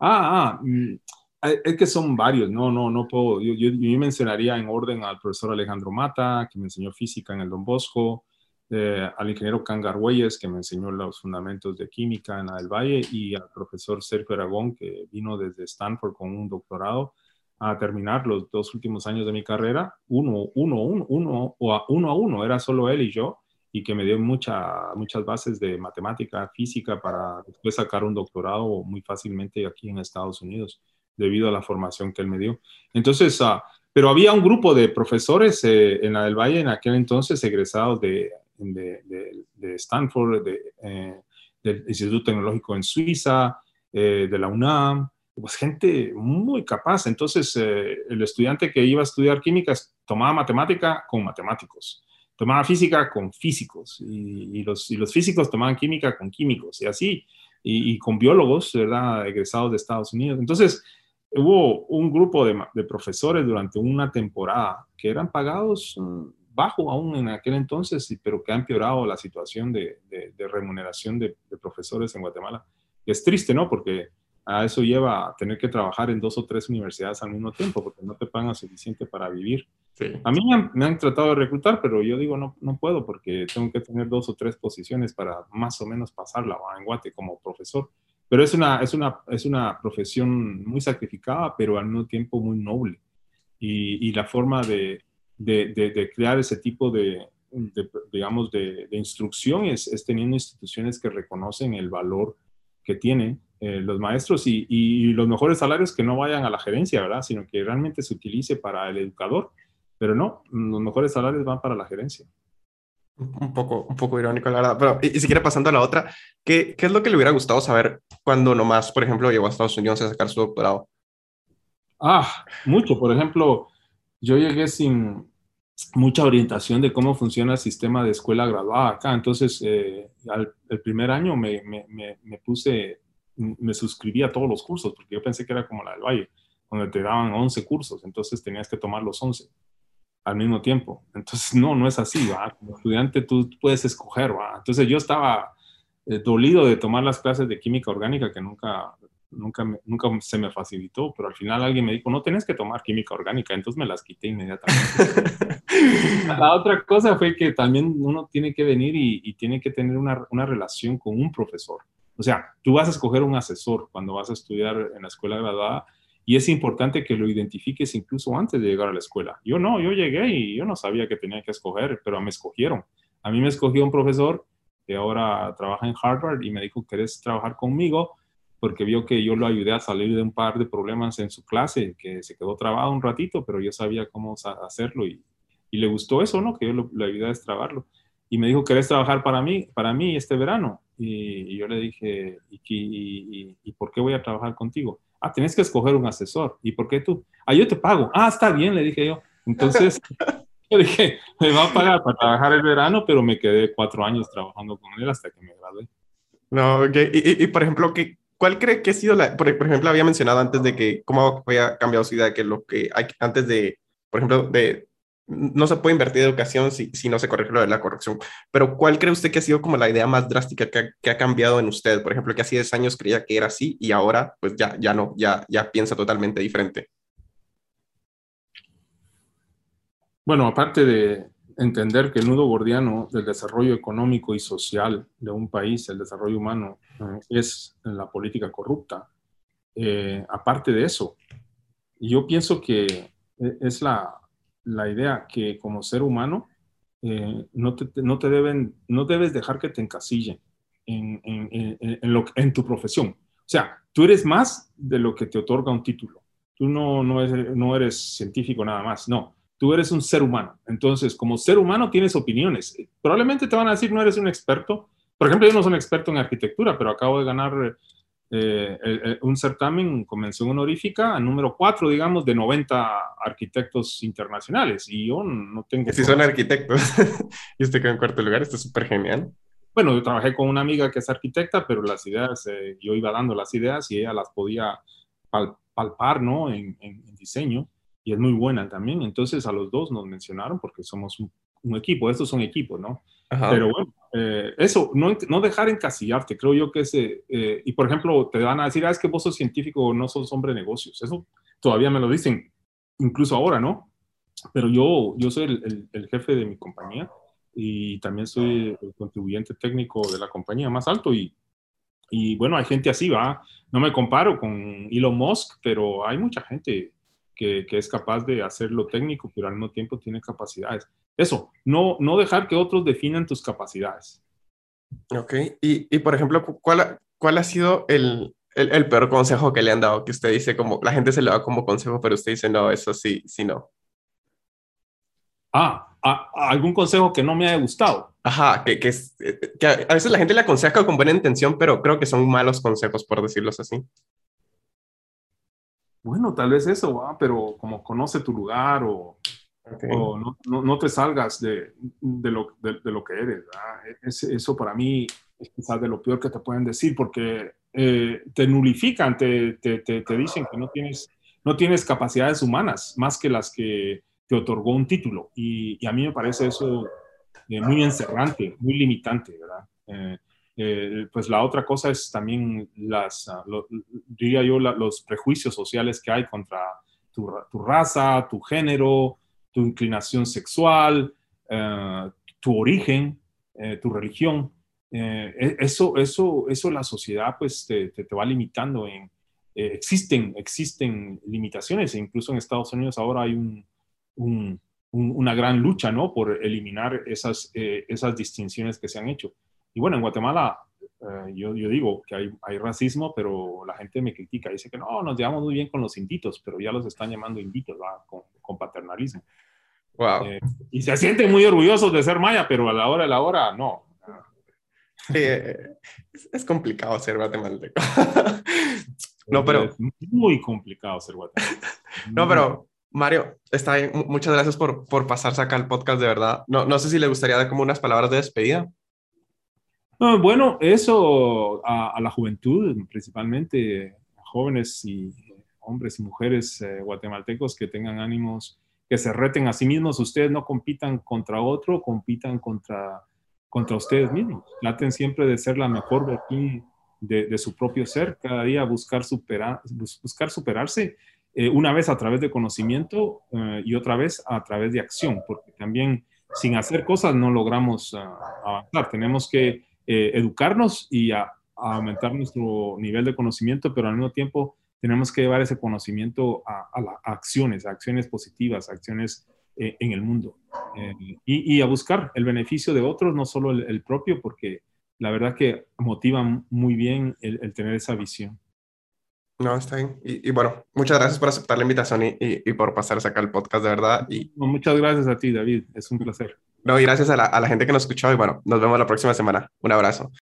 Ah, ah, mm, es que son varios, no, no, no puedo. Yo, yo, mencionaría en orden al profesor Alejandro Mata, que me enseñó física en el Don Bosco, eh, al ingeniero Cangar Güeyes, que me enseñó los fundamentos de química en la del Valle, y al profesor Sergio Aragón, que vino desde Stanford con un doctorado a terminar los dos últimos años de mi carrera, uno, uno, uno, uno, o a uno a uno, era solo él y yo, y que me dio mucha, muchas bases de matemática, física, para después sacar un doctorado muy fácilmente aquí en Estados Unidos debido a la formación que él me dio. Entonces, uh, pero había un grupo de profesores eh, en la del Valle en aquel entonces egresados de, de, de, de Stanford, eh, del Instituto Tecnológico en Suiza, eh, de la UNAM, pues gente muy capaz. Entonces, eh, el estudiante que iba a estudiar química tomaba matemática con matemáticos, tomaba física con físicos, y, y, los, y los físicos tomaban química con químicos, y así, y, y con biólogos, ¿verdad?, egresados de Estados Unidos. Entonces, hubo un grupo de, de, profesores durante una temporada que eran pagados mm, bajo aún en aquel entonces, pero que ha empeorado la situación de, de, de remuneración de, profesores en Guatemala. Es triste, ¿no? Porque a eso lleva a tener que trabajar en dos o tres universidades al mismo tiempo, porque no te pagan suficiente para vivir. Sí. A mí me han, me han, tratado de reclutar, pero yo digo, no, no puedo, porque tengo que tener dos o tres posiciones para más o menos pasarla en Guate como profesor. Pero es una, es una, es una profesión muy sacrificada, pero al mismo tiempo muy noble. Y, y la forma de, de, crear ese tipo de, digamos, de, instrucción es, es, teniendo instituciones que reconocen el valor que tienen eh, los maestros y, y, los mejores salarios que no vayan a la gerencia, ¿verdad? Sino que realmente se utilice para el educador. Pero no, los mejores salarios van para la gerencia un poco, un poco irónico, la verdad. Pero, y, y si quiere pasando a la otra, ¿qué, ¿qué, es lo que le hubiera gustado saber cuando nomás, por ejemplo, llegó a Estados Unidos a sacar su doctorado? Ah, mucho. Por ejemplo, yo llegué sin mucha orientación de cómo funciona el sistema de escuela graduada acá. Entonces, eh, al, el primer año me, me, me, me, puse, me suscribí a todos los cursos, porque yo pensé que era como la del Valle, donde te daban 11 cursos, entonces tenías que tomar los 11 al mismo tiempo. Entonces, no, no es así, ¿va? Como estudiante tú puedes escoger, ¿va? Entonces yo estaba eh, dolido de tomar las clases de química orgánica que nunca, nunca, nunca se me facilitó, pero al final alguien me dijo, no tienes que tomar química orgánica, entonces me las quité inmediatamente. La otra cosa fue que también uno tiene que venir y, y tiene que tener una, una relación con un profesor. O sea, tú vas a escoger un asesor cuando vas a estudiar en la escuela graduada y es importante que lo identifiques incluso antes de llegar a la escuela. Yo no, yo llegué y yo no sabía que tenía que escoger, pero me escogieron. A mí me escogió un profesor que ahora trabaja en Harvard y me dijo, ¿querés trabajar conmigo? Porque vio que yo lo ayudé a salir de un par de problemas en su clase, que se quedó trabado un ratito, pero yo sabía cómo hacerlo y, y le gustó eso, ¿no? Que yo lo, ayudé a destrabarlo. Y me dijo, ¿querés trabajar para mí, para mí este verano? Y, yo le dije, ¿Y, y, por qué voy a trabajar contigo? Ah, tienes que escoger un asesor. ¿Y por qué tú? Ah, yo te pago. Ah, está bien, le dije yo. Entonces, yo dije, me va a pagar para trabajar el verano, pero me quedé cuatro años trabajando con él hasta que me gradué. No, ok. Y, y, por ejemplo, ¿qué, ¿cuál cree que ha sido la, por, ejemplo, había mencionado antes de que cómo había cambiado su idea, de que lo que hay antes de, por ejemplo, de no se puede invertir en educación si, si, no se corrige lo de la corrupción. Pero ¿cuál cree usted que ha sido como la idea más drástica que, que, ha cambiado en usted? Por ejemplo, que hace 10 años creía que era así y ahora pues ya, ya no, ya, ya piensa totalmente diferente. Bueno, aparte de entender que el nudo gordiano del desarrollo económico y social de un país, el desarrollo humano, eh, es la política corrupta. Eh, aparte de eso, yo pienso que eh, es la, la idea que como ser humano eh, no, te, no, te, deben, no debes dejar que te encasillen en, en, en, en, tu profesión. O sea, tú eres más de lo que te otorga un título. Tú no, no, eres, no eres científico nada más, no. Tú eres un ser humano. Entonces, como ser humano tienes opiniones. Probablemente te van a decir no eres un experto. Por ejemplo, yo no soy un experto en arquitectura, pero acabo de ganar eh, un certamen, convención honorífica, número 4, digamos, de 90 arquitectos internacionales. Y yo no tengo... Si son arquitectos. y usted quedó en cuarto lugar, esto es súper genial. Bueno, yo trabajé con una amiga que es arquitecta, pero las ideas, eh, yo iba dando las ideas y ella las podía palpar, ¿no? En, diseño. Y es muy buena también. Entonces a los dos nos mencionaron porque somos un, un equipo. Estos son equipos, ¿no? Pero bueno, eh, eso, no, no, dejar encasillarte, creo yo que ese, eh, y por ejemplo, te van a decir, ah, es que vos sos científico no sos hombre de negocios. Eso todavía me lo dicen, incluso ahora, ¿no? Pero yo, yo soy el, el, jefe de mi compañía y también soy el contribuyente técnico de la compañía más alto y, y bueno, hay gente así, va. No me comparo con Elon Musk, pero hay mucha gente que, que, es capaz de hacer lo técnico, pero al mismo tiempo tiene capacidades. Eso, no, no dejar que otros definan tus capacidades. Ok, y, y por ejemplo, ¿cuál, cuál ha sido el, el, el, peor consejo que le han dado? Que usted dice como, la gente se le da como consejo, pero usted dice, no, eso sí, sí, no. Ah, algún consejo que no me haya gustado. Ajá, que, que, que, a veces la gente le aconseja con buena intención, pero creo que son malos consejos, por decirlos así. Bueno, tal vez eso, ¿va? pero como conoce tu lugar o o no, no, no, te salgas de, de, lo, de, lo, que eres. Es, eso para mí es quizás de lo peor que te pueden decir porque eh, te nulifican, te, te, te, dicen que no tienes, no tienes capacidades humanas más que las que te otorgó un título. Y, y a mí me parece eso eh, muy encerrante, muy limitante, ¿verdad? Eh, pues la otra cosa es también las, ah, diría yo, los prejuicios sociales que hay contra tu, raza, tu género, tu inclinación sexual, eh, tu origen, eh, tu religión. Eh, e-, eso, eso, eso la sociedad pues te, te, va limitando en, existen, existen limitaciones e incluso en Estados Unidos ahora hay un, un, una gran lucha, ¿no? Por eliminar esas, esas distinciones que se han hecho. Y bueno, en Guatemala yo, yo, digo que hay, hay, racismo, pero la gente me critica, dice que no, nos llevamos muy bien con los inditos, pero ya los están llamando inditos, Con, con paternalismo. Eh, y se sienten muy orgullosos de ser maya, pero a la hora de la hora, no. Eh, es, complicado ser guatemalteco. no, pero... muy complicado ser guatemalteco. no, pero Mario, está bien. Muchas gracias por, por pasarse acá al podcast, de verdad. No, no sé si le gustaría dar como unas palabras de despedida. Bueno, eso a, la juventud, principalmente a jóvenes y hombres y mujeres eh, guatemaltecos que tengan ánimos que se reten a sí mismos, ustedes no compitan contra otro, compitan contra, contra ustedes mismos. Traten siempre de ser la mejor versión de, de, su propio ser, cada día buscar, superar, buscar superarse, eh, una vez a través de conocimiento eh, y otra vez a través de acción, porque también sin hacer cosas no logramos ah, avanzar. Tenemos que eh, educarnos y a, a aumentar nuestro nivel de conocimiento, pero al mismo tiempo tenemos que llevar ese conocimiento a, acciones, a acciones positivas, a acciones eh, en el mundo eh, y, a buscar el beneficio de otros, no solo el, propio, porque la verdad que motiva muy bien el, tener esa visión. No, está bien. Y, bueno, muchas gracias por aceptar la invitación y, y, por pasarse acá al podcast, de verdad. Y... muchas gracias a ti, David. Es un placer. No, y gracias a la, a la gente que nos escuchó y bueno, nos vemos la próxima semana. Un abrazo.